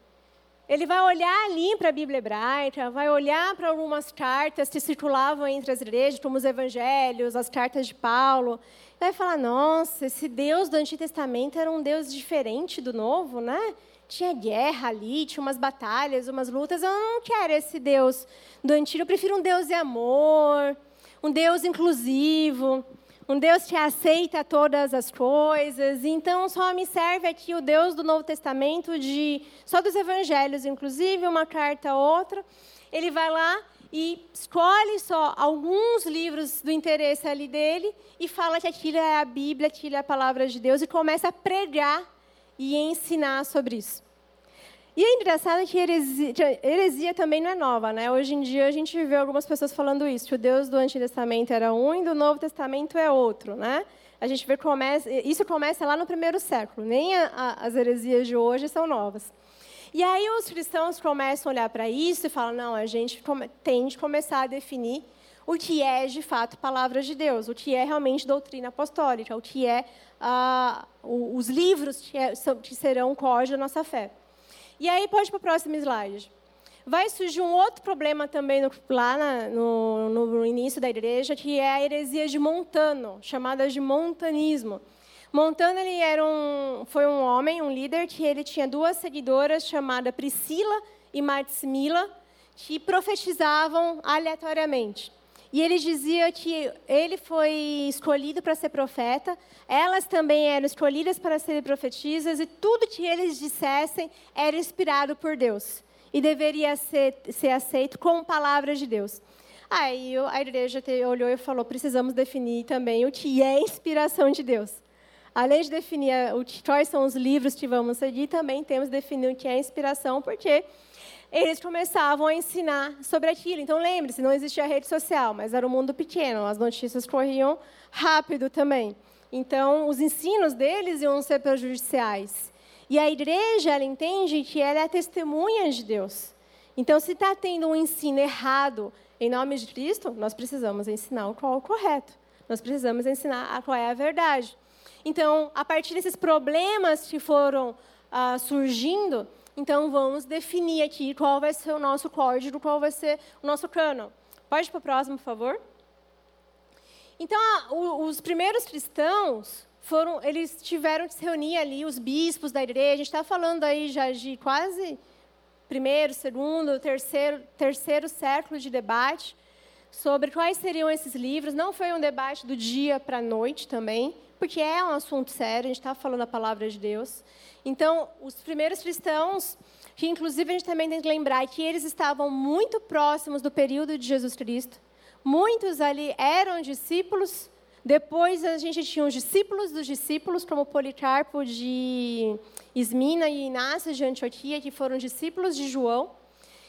Ele vai olhar ali para a Bíblia hebraica, vai olhar para algumas cartas que circulavam entre as igrejas, como os evangelhos, as cartas de Paulo, vai falar: nossa, esse Deus do Antigo Testamento era um Deus diferente do Novo, né? Tinha guerra ali, tinha umas batalhas, umas lutas. Eu não quero esse Deus do Antigo, eu prefiro um Deus de amor, um Deus inclusivo, um Deus que aceita todas as coisas. Então, só me serve aqui o Deus do Novo Testamento, de só dos Evangelhos, inclusive, uma carta ou outra. Ele vai lá e escolhe só alguns livros do interesse ali dele e fala que aquilo é a Bíblia, aquilo é a palavra de Deus e começa a pregar e ensinar sobre isso. E é engraçado que heresia, heresia, também não é nova, né? Hoje em dia a gente vê algumas pessoas falando isso, que o Deus do Antigo Testamento era um e do Novo Testamento é outro, né? A gente vê começa, isso começa lá no primeiro século. Nem a, a, as heresias de hoje são novas. E aí os cristãos começam a olhar para isso e falam: não, a gente tem de começar a definir o que é de fato palavra de Deus, o que é realmente doutrina apostólica, o que é ah, os livros que, é, que serão o código da nossa fé. E aí pode para o próximo slide. Vai surgir um outro problema também no, lá na, no, no início da igreja, que é a heresia de Montano, chamada de montanismo. Montano ele era um, foi um homem, um líder, que ele tinha duas seguidoras chamadas Priscila e Martimila, que profetizavam aleatoriamente. E ele dizia que ele foi escolhido para ser profeta, elas também eram escolhidas para serem profetisas, e tudo que eles dissessem era inspirado por Deus e deveria ser, ser aceito como palavra de Deus. Aí a igreja olhou e falou: precisamos definir também o que é inspiração de Deus. Além de definir o, quais são os livros que vamos seguir, também temos que definir o que é inspiração, porque eles começavam a ensinar sobre aquilo. Então, lembre-se, não existia rede social, mas era um mundo pequeno, as notícias corriam rápido também. Então, os ensinos deles iam ser prejudiciais. E a igreja, ela entende que ela é a testemunha de Deus. Então, se está tendo um ensino errado em nome de Cristo, nós precisamos ensinar o qual é o correto. Nós precisamos ensinar a qual é a verdade. Então, a partir desses problemas que foram ah, surgindo, então vamos definir aqui qual vai ser o nosso código, qual vai ser o nosso cano. Pode ir para o próximo, por favor? Então, os primeiros cristãos foram, eles tiveram que se reunir ali, os bispos da igreja. A gente está falando aí já de quase primeiro, segundo, terceiro, terceiro século de debate sobre quais seriam esses livros. Não foi um debate do dia para a noite também, porque é um assunto sério, a gente está falando a palavra de Deus. Então, os primeiros cristãos, que inclusive a gente também tem que lembrar que eles estavam muito próximos do período de Jesus Cristo. Muitos ali eram discípulos. Depois a gente tinha os discípulos dos discípulos, como Policarpo de Esmina e Inácio de Antioquia, que foram discípulos de João.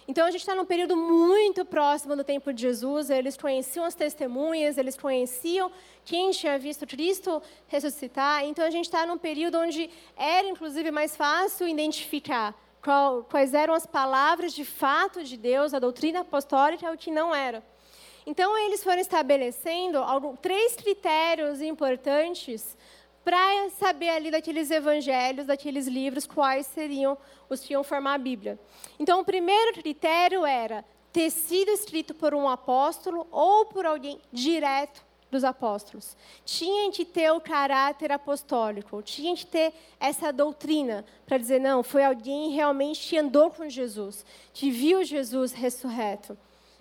Então a gente está num período muito próximo do tempo de Jesus. Eles conheciam as testemunhas, eles conheciam quem tinha visto Cristo ressuscitar. Então a gente está num período onde era inclusive mais fácil identificar qual, quais eram as palavras de fato de Deus, a doutrina apostólica, e o que não era. Então eles foram estabelecendo três critérios importantes para saber ali daqueles evangelhos, daqueles livros, quais seriam os que iam formar a Bíblia. Então, o primeiro critério era ter sido escrito por um apóstolo ou por alguém direto dos apóstolos. Tinha que ter o caráter apostólico, tinha que ter essa doutrina para dizer, não, foi alguém realmente que andou com Jesus, que viu Jesus ressurreto.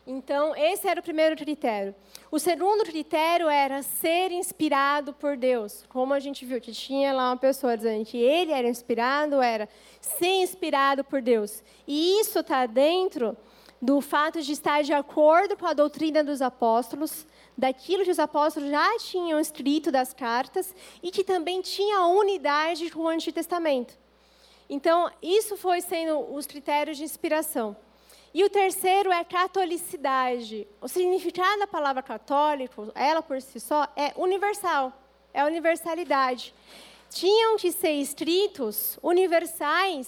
Então, esse era o primeiro critério. O segundo critério era ser inspirado por Deus. Como a gente viu que tinha lá uma pessoa dizendo que ele era inspirado, era ser inspirado por Deus. E isso está dentro do fato de estar de acordo com a doutrina dos apóstolos, daquilo que os apóstolos já tinham escrito das cartas e que também tinha unidade com o Antigo Testamento. Então, isso foi sendo os critérios de inspiração. E o terceiro é catolicidade. O significado da palavra católico, ela por si só, é universal, é universalidade. Tinham que ser escritos universais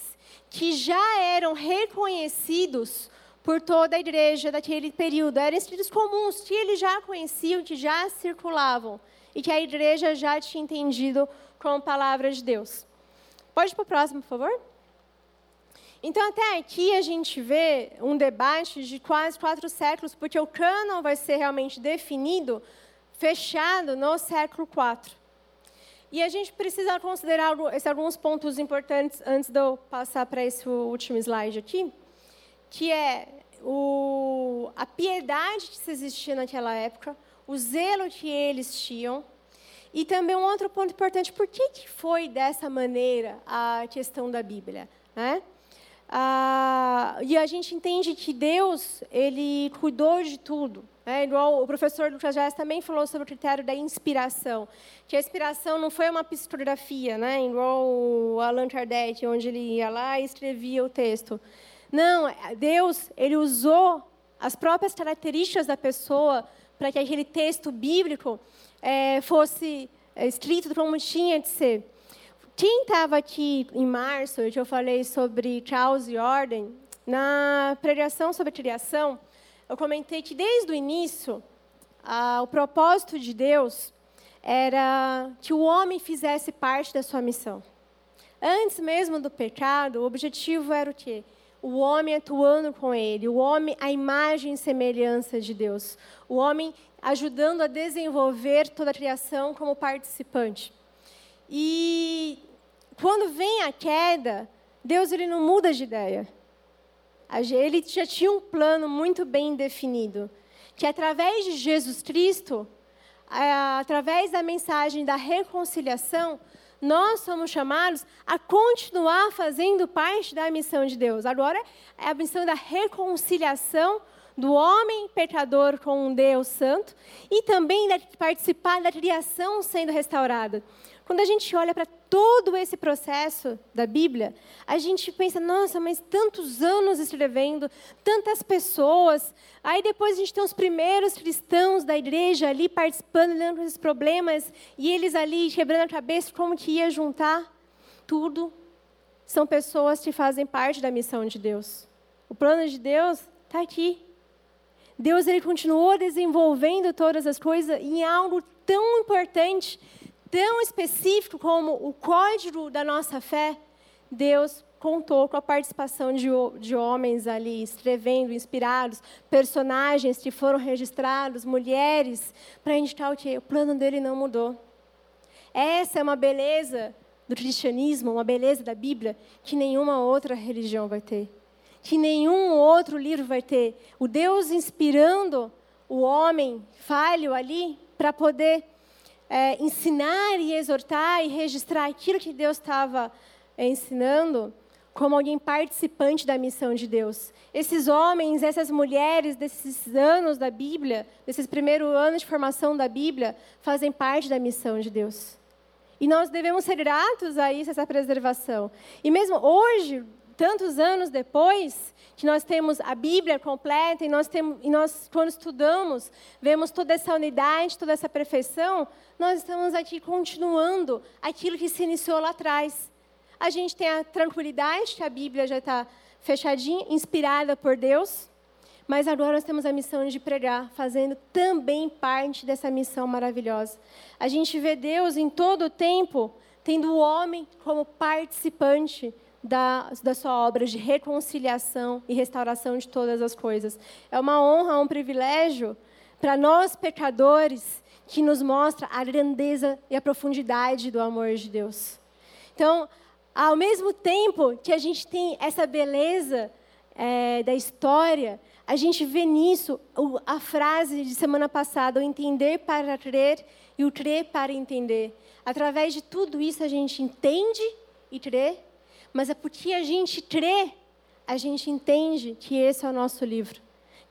que já eram reconhecidos por toda a igreja daquele período. Eram escritos comuns que eles já conheciam, que já circulavam e que a igreja já tinha entendido como palavra de Deus. Pode ir para o próximo, por favor? Então, até aqui a gente vê um debate de quase quatro séculos, porque o cânon vai ser realmente definido, fechado no século IV. E a gente precisa considerar alguns pontos importantes antes de eu passar para esse último slide aqui, que é o, a piedade que se existia naquela época, o zelo que eles tinham, e também um outro ponto importante, por que, que foi dessa maneira a questão da Bíblia? Né? Ah, e a gente entende que Deus, Ele cuidou de tudo. É, igual o professor Lucas Jazz também falou sobre o critério da inspiração, que a inspiração não foi uma psicografia, né, igual o Allan Kardec, onde ele ia lá e escrevia o texto. Não, Deus, ele usou as próprias características da pessoa para que aquele texto bíblico é, fosse é, escrito como tinha de ser. Quem estava aqui em março, que eu falei sobre Charles e Ordem, na pregação sobre criação, eu comentei que desde o início, o propósito de Deus era que o homem fizesse parte da sua missão. Antes mesmo do pecado, o objetivo era o quê? O homem atuando com ele, o homem a imagem e semelhança de Deus, o homem ajudando a desenvolver toda a criação como participante. E quando vem a queda, Deus ele não muda de ideia. Ele já tinha um plano muito bem definido, que através de Jesus Cristo, através da mensagem da reconciliação, nós somos chamados a continuar fazendo parte da missão de Deus. Agora é a missão da reconciliação do homem pecador com um Deus santo e também de participar da criação sendo restaurada. Quando a gente olha para todo esse processo da Bíblia, a gente pensa, nossa, mas tantos anos escrevendo, tantas pessoas. Aí depois a gente tem os primeiros cristãos da igreja ali participando, olhando para esses problemas, e eles ali quebrando a cabeça como que ia juntar tudo. São pessoas que fazem parte da missão de Deus. O plano de Deus está aqui. Deus ele continuou desenvolvendo todas as coisas em algo tão importante tão específico como o código da nossa fé, Deus contou com a participação de, de homens ali, escrevendo, inspirados, personagens que foram registrados, mulheres, para indicar o que o plano dele não mudou. Essa é uma beleza do cristianismo, uma beleza da Bíblia, que nenhuma outra religião vai ter. Que nenhum outro livro vai ter. O Deus inspirando o homem falho ali para poder é, ensinar e exortar e registrar aquilo que Deus estava é, ensinando como alguém participante da missão de Deus. Esses homens, essas mulheres desses anos da Bíblia, desses primeiros anos de formação da Bíblia, fazem parte da missão de Deus. E nós devemos ser gratos a isso, essa preservação. E mesmo hoje, tantos anos depois, que nós temos a Bíblia completa e nós, temos, e nós, quando estudamos, vemos toda essa unidade, toda essa perfeição, nós estamos aqui continuando aquilo que se iniciou lá atrás. A gente tem a tranquilidade que a Bíblia já está fechadinha, inspirada por Deus, mas agora nós temos a missão de pregar, fazendo também parte dessa missão maravilhosa. A gente vê Deus em todo o tempo tendo o homem como participante da, da sua obra de reconciliação e restauração de todas as coisas. É uma honra, um privilégio para nós pecadores que nos mostra a grandeza e a profundidade do amor de Deus. Então, ao mesmo tempo que a gente tem essa beleza é, da história, a gente vê nisso a frase de semana passada, o entender para crer e o crer para entender. Através de tudo isso a gente entende e crê mas é porque a gente crê, a gente entende que esse é o nosso livro.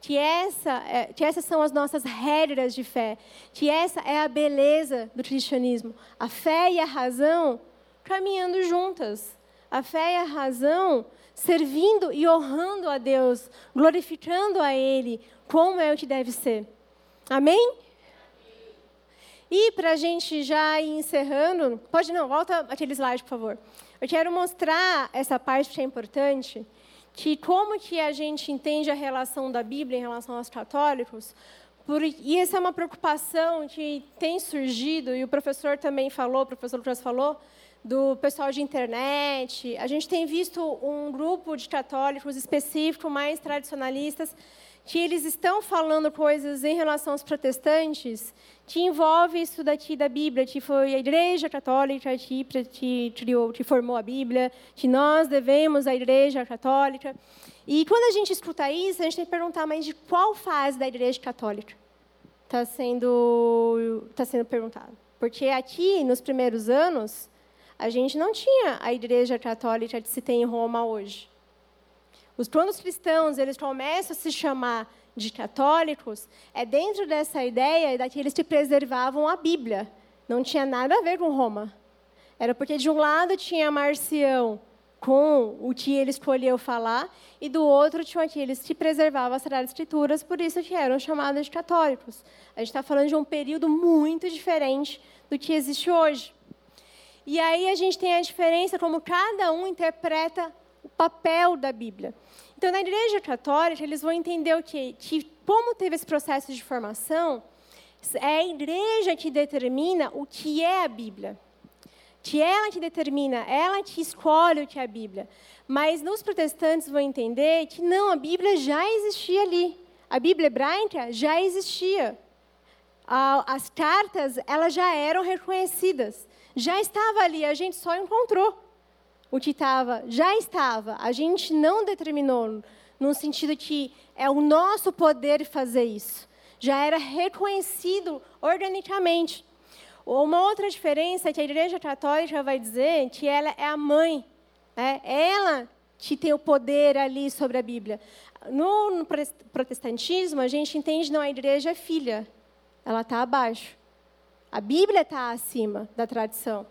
Que, essa, é, que essas são as nossas regras de fé. Que essa é a beleza do cristianismo. A fé e a razão caminhando juntas. A fé e a razão servindo e honrando a Deus, glorificando a Ele, como é o que deve ser. Amém? E para a gente já ir encerrando, pode não, volta aquele slide, por favor. Eu quero mostrar essa parte que é importante, que como que a gente entende a relação da Bíblia em relação aos católicos, por, e essa é uma preocupação que tem surgido, e o professor também falou, o professor Lucas falou, do pessoal de internet. A gente tem visto um grupo de católicos específico, mais tradicionalistas, que eles estão falando coisas em relação aos protestantes que envolve isso daqui da Bíblia, que foi a Igreja Católica que, que, criou, que formou a Bíblia, que nós devemos à Igreja Católica. E quando a gente escuta isso, a gente tem que perguntar, mas de qual fase da Igreja Católica está sendo, tá sendo perguntado? Porque aqui, nos primeiros anos, a gente não tinha a Igreja Católica que se tem em Roma hoje. Quando os cristãos eles começam a se chamar de católicos, é dentro dessa ideia daqueles que preservavam a Bíblia. Não tinha nada a ver com Roma. Era porque de um lado tinha Marcião com o que ele escolheu falar, e do outro tinham aqueles que preservavam as Sagradas Escrituras, por isso que eram chamados de católicos. A gente está falando de um período muito diferente do que existe hoje. E aí a gente tem a diferença como cada um interpreta o papel da Bíblia. Então, na Igreja Católica, eles vão entender o quê? Que como teve esse processo de formação, é a Igreja que determina o que é a Bíblia que ela que determina, ela que escolhe o que é a Bíblia. Mas nos protestantes vão entender que não, a Bíblia já existia ali. A Bíblia hebraica já existia. As cartas, elas já eram reconhecidas. Já estava ali, a gente só encontrou. O que estava, já estava. A gente não determinou, no sentido que é o nosso poder fazer isso. Já era reconhecido organicamente. Uma outra diferença é que a Igreja Católica vai dizer que ela é a mãe, né? ela que tem o poder ali sobre a Bíblia. No, protestantismo, a gente entende não a Igreja é filha, ela está abaixo. A Bíblia está acima da tradição.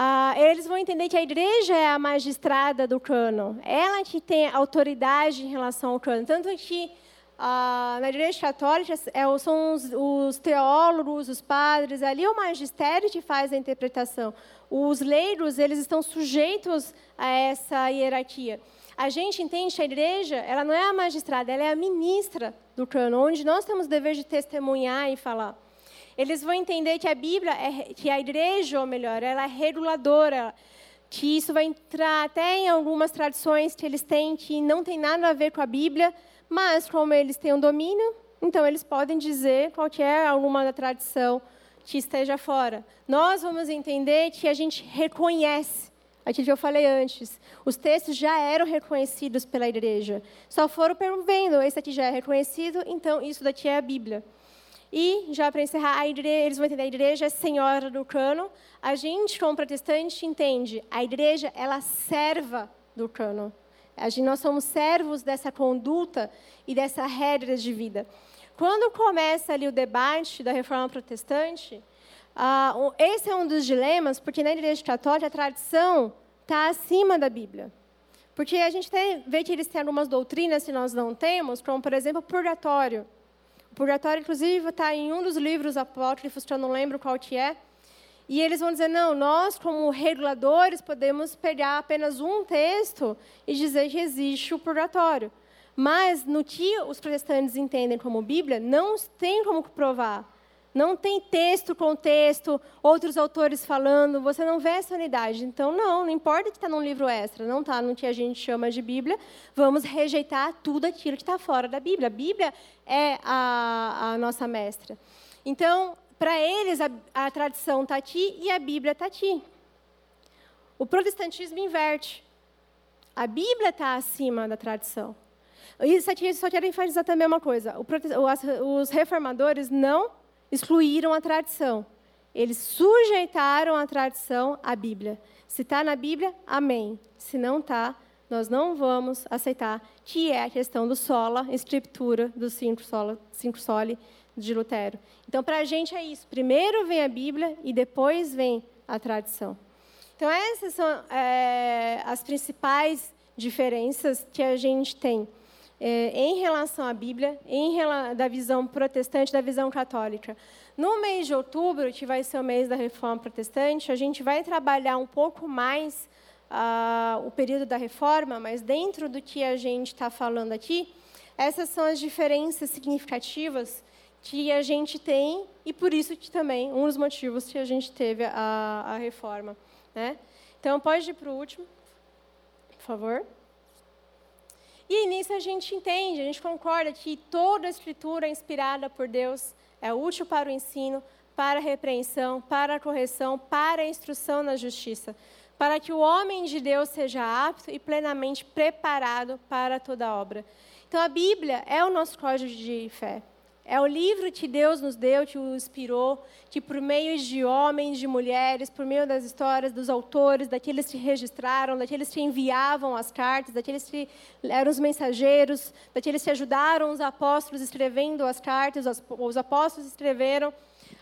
Ah, eles vão entender que a igreja é a magistrada do cano, ela que tem autoridade em relação ao cano. Tanto que ah, na Igreja Católica é, são os, os, teólogos, os padres, ali é o magistério que faz a interpretação. Os leigos, eles estão sujeitos a essa hierarquia. A gente entende que a igreja, ela não é a magistrada, ela é a ministra do cano, onde nós temos o dever de testemunhar e falar. Eles vão entender que a Bíblia, é, que a igreja, ou melhor, ela é reguladora, que isso vai entrar até em algumas tradições que eles têm que não tem nada a ver com a Bíblia, mas, como eles têm um domínio, então eles podem dizer qualquer alguma da tradição que esteja fora. Nós vamos entender que a gente reconhece aquilo que eu falei antes. Os textos já eram reconhecidos pela igreja. Só foram vendo, esse aqui já é reconhecido, então isso daqui é a Bíblia. E, já para encerrar, a igreja, eles vão entender a igreja é senhora do cano. A gente, como protestante, entende a igreja, ela serva do cano. Nós somos servos dessa conduta e dessa regra de vida. Quando começa ali o debate da reforma protestante, uh, esse é um dos dilemas, porque na Igreja Católica a tradição está acima da Bíblia. Porque a gente tem, vê que eles têm algumas doutrinas que nós não temos, como, por exemplo, o purgatório. Purgatório, inclusive, está em um dos livros apócrifos, que eu não lembro qual que é, e eles vão dizer: não, nós, como reguladores, podemos pegar apenas um texto e dizer que existe o purgatório. Mas no que os protestantes entendem como Bíblia, não tem como provar. Não tem texto com texto, outros autores falando, você não vê essa unidade. Então, não, não importa que está num livro extra, não está no que a gente chama de Bíblia, vamos rejeitar tudo aquilo que está fora da Bíblia. A Bíblia é a, a nossa mestra. Então, para eles, a, a tradição está aqui e a Bíblia está aqui. O protestantismo inverte. A Bíblia está acima da tradição. Aqui só quero enfatizar também uma coisa. os reformadores não excluíram a tradição. Eles sujeitaram a tradição à Bíblia. Se está na Bíblia, amém. Se não está, nós não vamos aceitar, que é a questão do sola, escritura, dos cinco sola, cinco soli, de Lutero. Então, para a gente é isso. Primeiro vem a Bíblia e depois vem a tradição. Então, essas são é, as principais diferenças que a gente tem é, em relação à Bíblia, em da visão protestante, da visão católica. No mês de outubro, que vai ser o mês da Reforma Protestante, a gente vai trabalhar um pouco mais ah, o período da Reforma, mas dentro do que a gente está falando aqui, essas são as diferenças significativas que a gente tem e por isso que também um dos motivos que a gente teve a, a reforma, né? Então pode ir para o último, por favor. E nisso a gente entende, a gente concorda que toda a escritura inspirada por Deus, é útil para o ensino, para a repreensão, para a correção, para a instrução na justiça, para que o homem de Deus seja apto e plenamente preparado para toda obra. Então a Bíblia é o nosso código de fé É o livro que Deus nos deu, que o inspirou, que por meio de homens, de mulheres, por meio das histórias dos autores, daqueles que registraram, daqueles que enviavam as cartas, daqueles que eram os mensageiros, daqueles que ajudaram os apóstolos escrevendo as cartas, os apóstolos escreveram.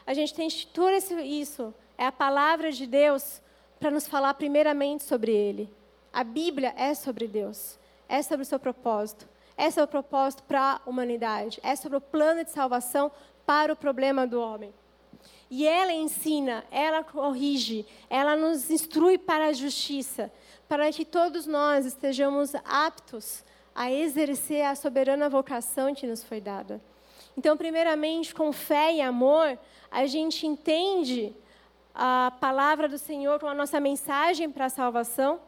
A gente tem tudo isso. É a palavra de Deus para nos falar primeiramente sobre Ele. A Bíblia é sobre Deus, é sobre o seu propósito. Esse é o propósito para a humanidade. É sobre o plano de salvação para o problema do homem. E ela ensina, ela corrige, ela nos instrui para a justiça, para que todos nós estejamos aptos a exercer a soberana vocação que nos foi dada. Então, primeiramente, com fé e amor, a gente entende a palavra do Senhor como a nossa mensagem para a salvação.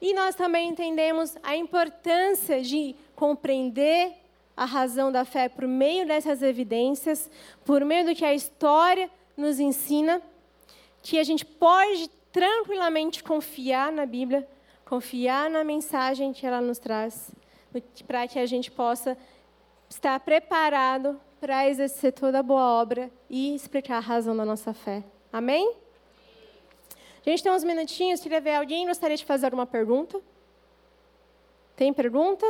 E nós também entendemos a importância de compreender a razão da fé por meio dessas evidências, por meio do que a história nos ensina, que a gente pode tranquilamente confiar na Bíblia, confiar na mensagem que ela nos traz, para que a gente possa estar preparado para exercer toda a boa obra e explicar a razão da nossa fé. Amém? A gente tem uns minutinhos, queria ver alguém gostaria de fazer uma pergunta? Tem pergunta?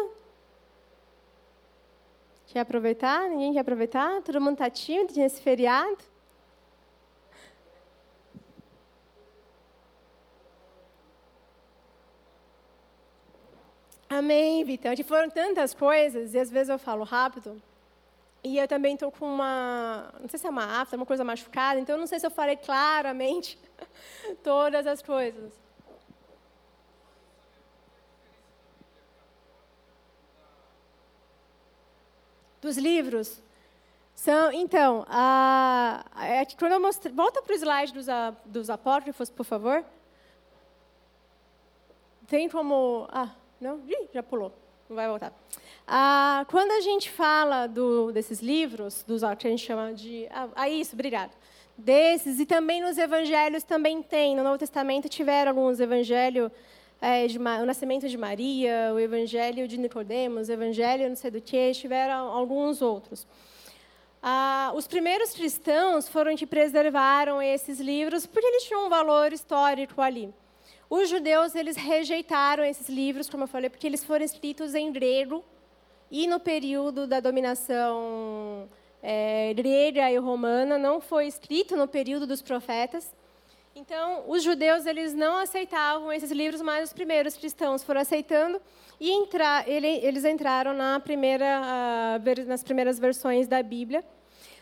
Quer aproveitar? Ninguém quer aproveitar? Todo mundo está tímido nesse feriado? Amém, Vitor. Foram tantas coisas, e às vezes eu falo rápido. E eu também estou com uma, não sei se é uma afta, uma coisa machucada, então eu não sei se eu falei claramente todas as coisas. Dos livros são, então, a, a, quando eu mostrei, volta para o slide dos, a, dos apócrifos, por favor. Tem como, ah, não, Ih, já pulou, não vai voltar. Ah, quando a gente fala do, desses livros, dos que a gente chama de, ah, ah, isso, obrigado. Desses e também nos evangelhos também tem. No Novo Testamento tiveram alguns evangelhos é, de, o nascimento de Maria, o Evangelho de Nicodemos, o Evangelho não sei do que, tiveram alguns outros. Ah, os primeiros cristãos foram que preservaram esses livros porque eles tinham um valor histórico ali. Os judeus eles rejeitaram esses livros, como eu falei, porque eles foram escritos em grego e no período da dominação é, grega e romana, não foi escrito no período dos profetas. Então, os judeus eles não aceitavam esses livros, mas os primeiros cristãos foram aceitando e entrar, ele, eles entraram na primeira, uh, nas primeiras versões da Bíblia.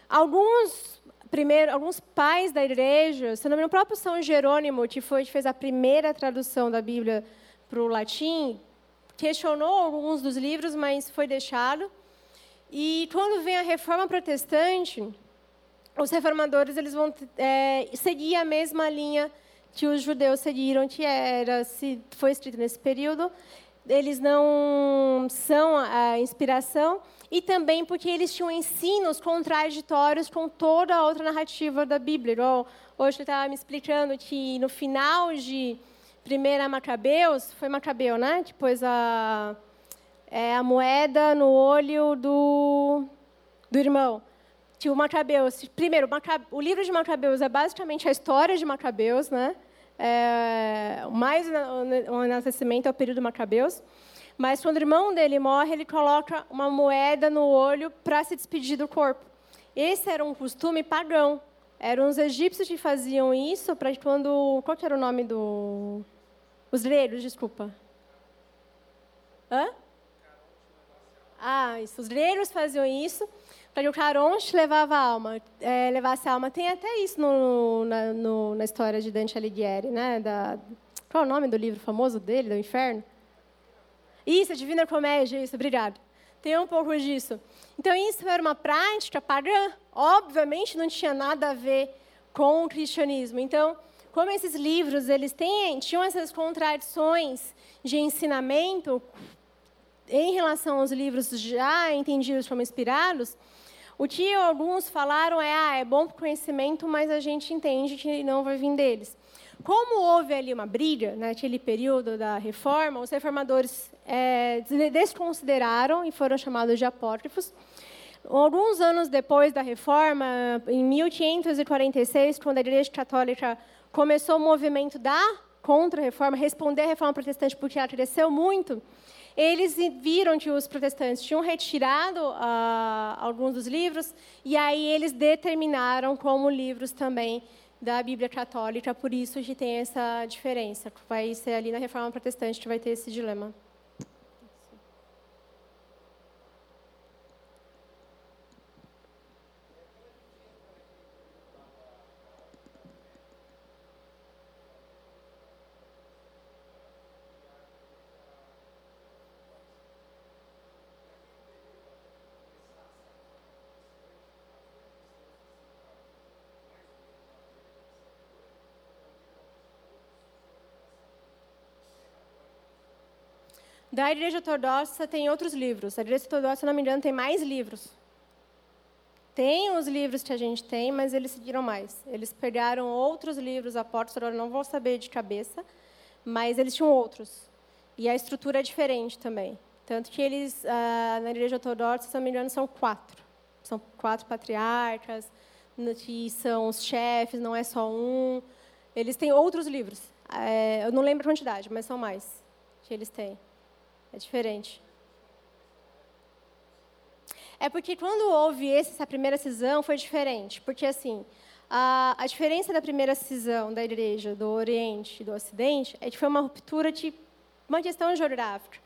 Alguns, primeiro, alguns pais da igreja, se não me engano, o próprio São Jerônimo, que foi que fez a primeira tradução da Bíblia para o latim, questionou alguns dos livros, mas foi deixado. E quando vem a Reforma Protestante, os reformadores eles vão é, seguir a mesma linha que os judeus seguiram, que era, se foi escrito nesse período, eles não são a inspiração, e também porque eles tinham ensinos contraditórios com toda a outra narrativa da Bíblia. Hoje ele estava me explicando que no final de 1 Macabeus, foi Macabeu, né? Pôs a, é, a moeda no olho do, do irmão que o Macabeus, primeiro, o livro de Macabeus é basicamente a história de Macabeus, né? É, mais o nascimento é o período Macabeus. Mas quando o irmão dele morre, ele coloca uma moeda no olho para se despedir do corpo. Esse era um costume pagão. Eram os egípcios que faziam isso para quando. Qual era o nome do. Os gregos, desculpa. Hã? Ah, isso. Os gregos faziam isso para que o Caronte levava a alma, é, levasse a alma. Tem até isso no, na, no, na história de Dante Alighieri, né? Da, qual é o nome do livro famoso dele, do Inferno? Isso, a Divina Comédia, isso, obrigado. Tem um pouco disso. Então, isso era uma prática pagã. Obviamente, não tinha nada a ver com o cristianismo. Então, como esses livros eles têm, tinham essas contradições de ensinamento em relação aos livros já entendidos como inspirados, o que alguns falaram é, ah, é bom para o conhecimento, mas a gente entende que não vai vir deles. Como houve ali uma briga naquele período da reforma, os reformadores é, desconsideraram e foram chamados de apócrifos. Alguns anos depois da reforma, em 1546, quando a Igreja Católica começou o movimento da contra-reforma, responder à reforma protestante porque ela cresceu muito, eles viram que os protestantes tinham retirado uh, alguns dos livros e aí eles determinaram como livros também da Bíblia Católica, por isso que tem essa diferença. Vai ser ali na Reforma Protestante que vai ter esse dilema. Da Igreja Ortodoxa tem outros livros. A Igreja Ortodoxa, se não me engano, tem mais livros. Tem os livros que a gente tem, mas eles seguiram mais. Eles pegaram outros livros apóstolos, eu não vou saber de cabeça, mas eles tinham outros. E a estrutura é diferente também. Tanto que eles, ah, na Igreja Ortodoxa, se não me engano, são quatro. São quatro patriarcas, que são os chefes, não é só um. Eles têm outros livros. É, eu não lembro a quantidade, mas são mais que eles têm. É diferente. É porque quando houve essa primeira cisão foi diferente, porque assim a, a, diferença da primeira cisão da igreja do Oriente e do Ocidente é que foi uma ruptura de uma questão geográfica.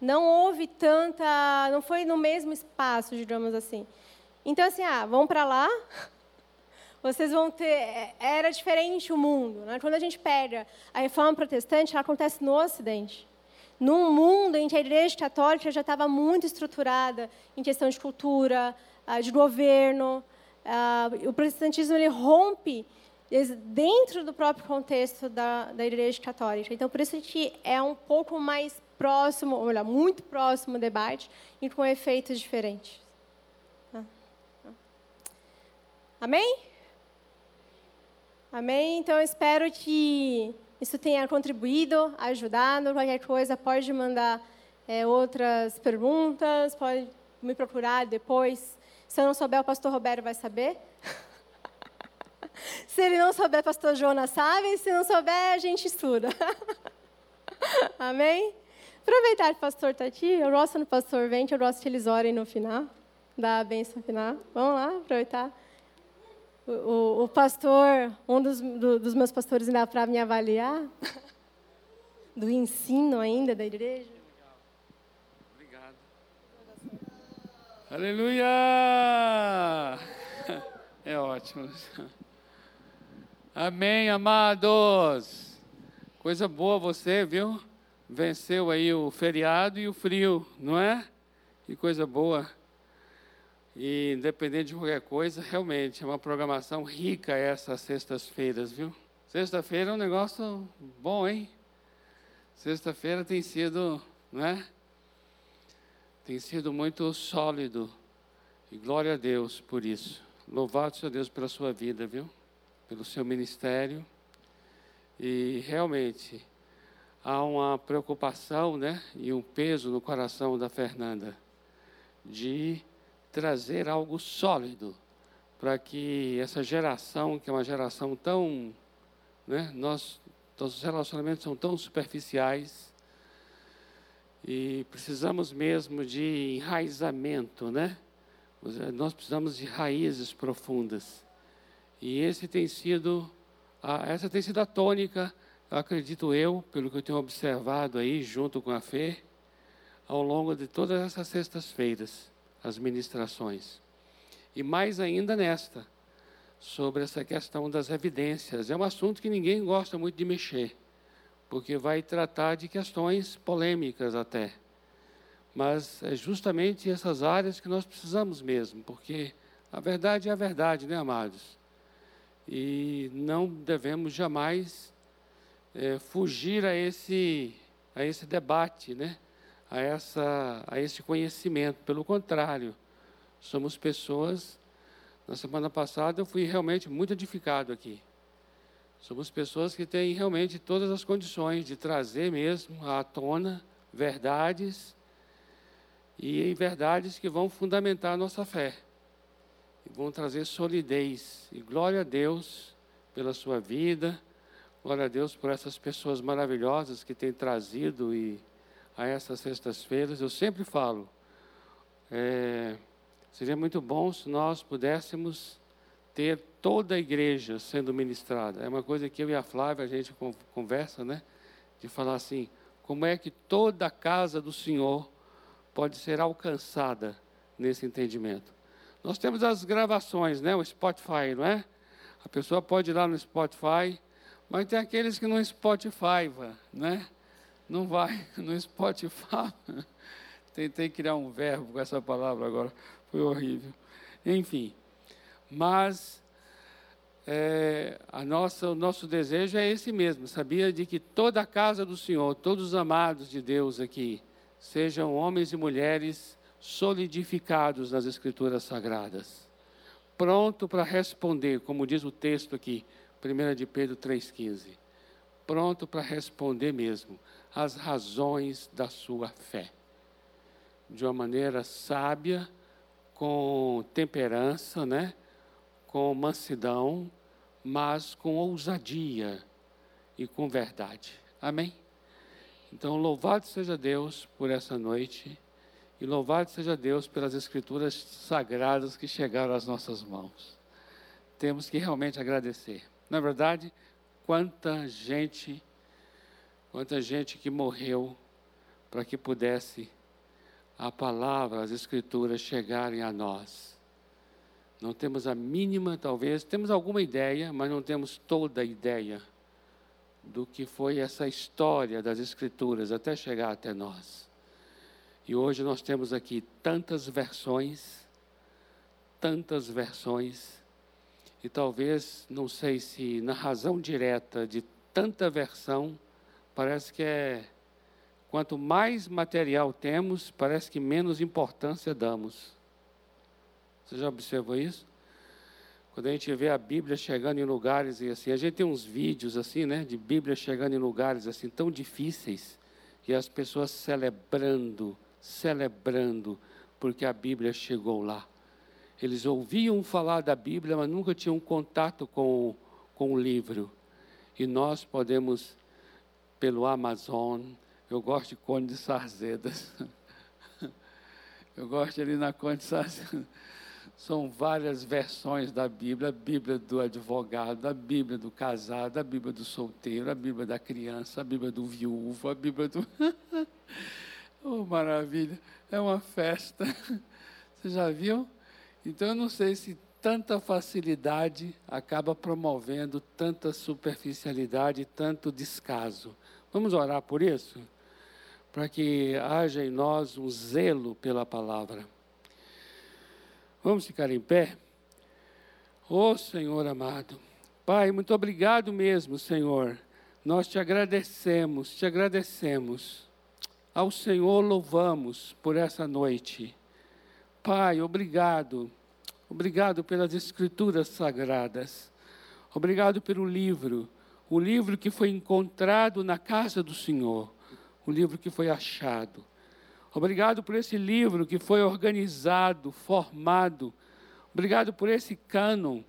Não houve tanta, não foi no mesmo espaço, digamos assim. Então assim, ah, vão para lá, vocês vão ter, é, era diferente o mundo. Né? Quando a gente pega a reforma protestante, ela acontece no Ocidente num mundo em que a Igreja Católica já estava muito estruturada em questão de cultura, ah, de governo. Ah, o protestantismo ele rompe dentro do próprio contexto da, da Igreja Católica. Então, por isso que é um pouco mais próximo, ou muito próximo o debate e com efeitos diferentes. Tá? Amém? Amém? Então, espero que isso tenha contribuído, ajudado. Qualquer coisa, pode mandar é, outras perguntas, pode me procurar depois. Se eu não souber, o pastor Roberto vai saber. Se ele não souber, o pastor Jonas sabe. Se não souber, a gente estuda. Amém? Aproveitar que o pastor está aqui. Eu gosto do pastor vem, que eu gosto que eles orem no final. Dá a benção final. Vamos lá, aproveitar. O, o pastor, um dos, do, dos meus pastores ainda para me avaliar, do ensino ainda da igreja. Obrigado. Aleluia! É ótimo. Amém, amados. Coisa boa você, viu? Venceu aí o feriado e o frio, não é? Que coisa boa. E independente de qualquer coisa, realmente é uma programação rica essas sextas-feiras, viu? Sexta-feira é um negócio bom, hein? Sexta-feira tem sido, não é? Tem sido muito sólido. E glória a Deus por isso. Louvado seja Deus pela sua vida, viu? Pelo seu ministério. E realmente há uma preocupação, né? E um peso no coração da Fernanda de trazer algo sólido para que essa geração, que é uma geração tão. Né, nós, nossos relacionamentos são tão superficiais e precisamos mesmo de enraizamento, né? Nós precisamos de raízes profundas. E esse tem sido, essa tem sido a tônica, acredito eu, pelo que eu tenho observado aí, junto com a Fê, ao longo de todas essas sextas-feiras as ministrações. E mais ainda nesta, sobre essa questão das evidências. É um assunto que ninguém gosta muito de mexer, porque vai tratar de questões polêmicas até. Mas é justamente essas áreas que nós precisamos mesmo, porque a verdade é a verdade, né, amados? E não devemos jamais é, fugir a esse, a esse debate, né? A, essa, a esse conhecimento. Pelo contrário, somos pessoas. Na semana passada eu fui realmente muito edificado aqui. Somos pessoas que têm realmente todas as condições de trazer mesmo à tona verdades e verdades que vão fundamentar a nossa fé. e vão trazer solidez. E glória a Deus pela sua vida, glória a Deus por essas pessoas maravilhosas que têm trazido e a essas sextas-feiras. Eu sempre falo, é, seria muito bom se nós pudéssemos ter toda a igreja sendo ministrada. É uma coisa que eu e a Flávia a gente conversa, né? De falar assim, como é que toda a casa do Senhor pode ser alcançada nesse entendimento. Nós temos as gravações, né? O Spotify, não é? A pessoa pode ir lá no Spotify, mas tem aqueles que no Spotify, né? Não vai no Spotify. Tentei criar um verbo com essa palavra agora, foi horrível. Enfim, mas é, a nossa, o nosso desejo é esse mesmo, sabia? De que toda a casa do Senhor, todos os amados de Deus aqui, sejam homens e mulheres solidificados nas Escrituras Sagradas, pronto para responder, como diz o texto aqui, 1 de Pedro 3,15, pronto para responder mesmo as razões da sua fé, de uma maneira sábia, com temperança, né? com mansidão, mas com ousadia e com verdade. Amém? Então, louvado seja Deus por essa noite e louvado seja Deus pelas escrituras sagradas que chegaram às nossas mãos. Temos que realmente agradecer. Na verdade, quanta gente, quanta gente que morreu para que pudesse a palavra, as escrituras chegarem a nós. Não temos a mínima, talvez, temos alguma ideia, mas não temos toda a ideia do que foi essa história das Escrituras até chegar até nós. E hoje nós temos aqui tantas versões, tantas versões, e talvez, não sei se na razão direta de tanta versão, parece que é. Quanto mais material temos, parece que menos importância damos. Você já observou isso? Quando a gente vê a Bíblia chegando em lugares e assim, a gente tem uns vídeos assim, né, de Bíblia chegando em lugares assim tão difíceis e as pessoas celebrando, celebrando porque a Bíblia chegou lá. Eles ouviam falar da Bíblia, mas nunca tinham contato com, com o livro. E nós podemos, pelo Amazon, eu gosto de Conde de Sarzedas. Eu gosto ali na Conde de Sarzedas são várias versões da Bíblia, a Bíblia do advogado, a Bíblia do casado, a Bíblia do solteiro, a Bíblia da criança, a Bíblia do viúvo, a Bíblia do. oh, maravilha! É uma festa. Você já viu? Então eu não sei se tanta facilidade acaba promovendo tanta superficialidade, tanto descaso. Vamos orar por isso? Para que haja em nós um zelo pela palavra. Vamos ficar em pé? Oh Senhor amado, Pai, muito obrigado mesmo, Senhor. Nós te agradecemos, te agradecemos. Ao Senhor louvamos por essa noite. Pai, obrigado. Obrigado pelas escrituras sagradas. Obrigado pelo livro, o livro que foi encontrado na casa do Senhor, o livro que foi achado. Obrigado por esse livro que foi organizado, formado. Obrigado por esse cânon.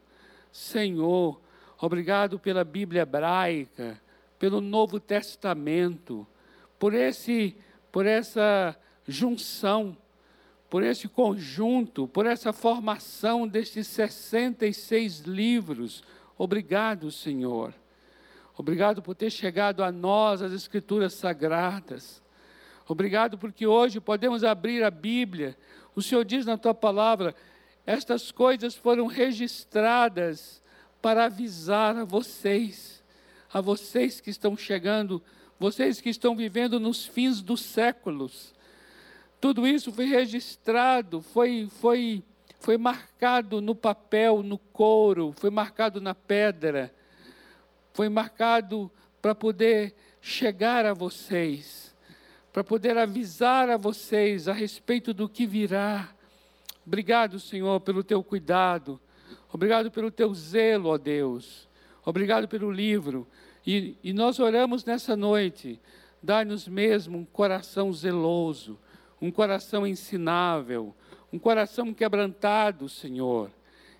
Senhor, obrigado pela Bíblia hebraica, pelo Novo Testamento, por esse por essa junção, por esse conjunto, por essa formação destes 66 livros. Obrigado, Senhor. Obrigado por ter chegado a nós as escrituras sagradas. Obrigado porque hoje podemos abrir a Bíblia. O Senhor diz na tua palavra: estas coisas foram registradas para avisar a vocês, a vocês que estão chegando, vocês que estão vivendo nos fins dos séculos. Tudo isso foi registrado, foi, foi, foi marcado no papel, no couro, foi marcado na pedra, foi marcado para poder chegar a vocês para poder avisar a vocês a respeito do que virá. Obrigado, Senhor, pelo teu cuidado. Obrigado pelo teu zelo, ó Deus. Obrigado pelo livro. E, e nós oramos nessa noite. Dá-nos mesmo um coração zeloso, um coração ensinável, um coração quebrantado, Senhor.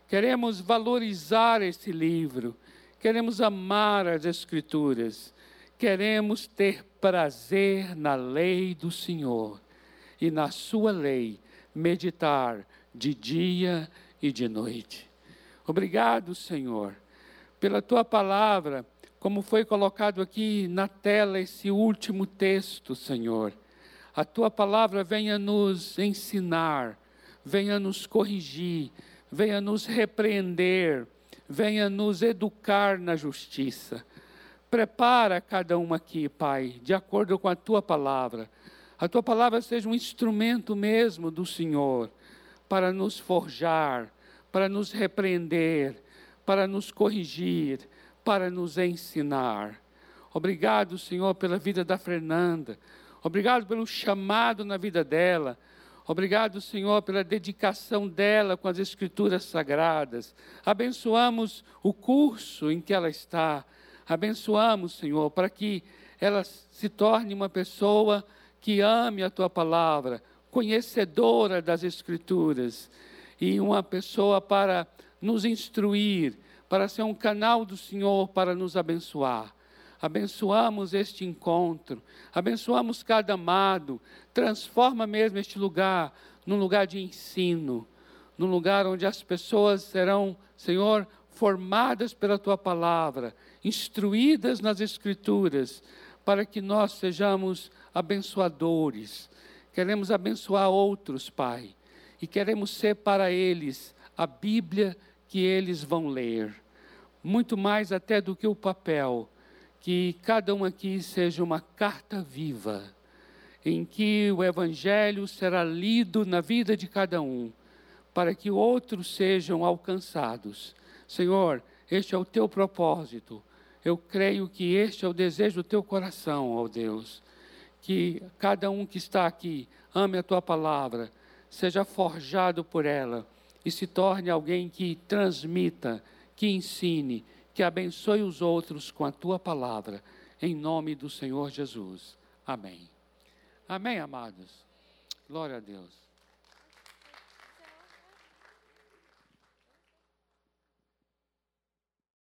Queremos valorizar esse livro, queremos amar as Escrituras, queremos ter prazer na lei do Senhor e na Sua lei meditar de dia e de noite. Obrigado, Senhor, pela Tua palavra, como foi colocado aqui na tela esse último texto, Senhor. A Tua palavra venha nos ensinar, venha nos corrigir, venha nos repreender, venha nos educar na justiça. Prepara cada um aqui, Pai, de acordo com a tua palavra. A tua palavra seja um instrumento mesmo do Senhor para nos forjar, para nos repreender, para nos corrigir, para nos ensinar. Obrigado, Senhor, pela vida da Fernanda. Obrigado pelo chamado na vida dela. Obrigado, Senhor, pela dedicação dela com as Escrituras Sagradas. Abençoamos o curso em que ela está. Abençoamos, Senhor, para que ela se torne uma pessoa que ame a tua palavra, conhecedora das Escrituras e uma pessoa para nos instruir, para ser um canal do Senhor para nos abençoar abençoamos este encontro, abençoamos cada amado, transforma mesmo este lugar num lugar de ensino, num lugar onde as pessoas serão, Senhor, formadas pela tua palavra, instruídas nas Escrituras, para que nós sejamos abençoadores. Queremos abençoar outros, Pai, e queremos ser para eles a Bíblia que eles vão ler, muito mais até do que o papel que cada um aqui seja uma carta viva, em que o Evangelho será lido na vida de cada um, para que outros sejam alcançados. Senhor, este é o teu propósito. Eu creio que este é o desejo do teu coração, ó Deus. Que cada um que está aqui ame a tua palavra, seja forjado por ela e se torne alguém que transmita, que ensine que abençoe os outros com a tua palavra, em nome do Senhor Jesus. Amém. Amém, amados. Glória a Deus.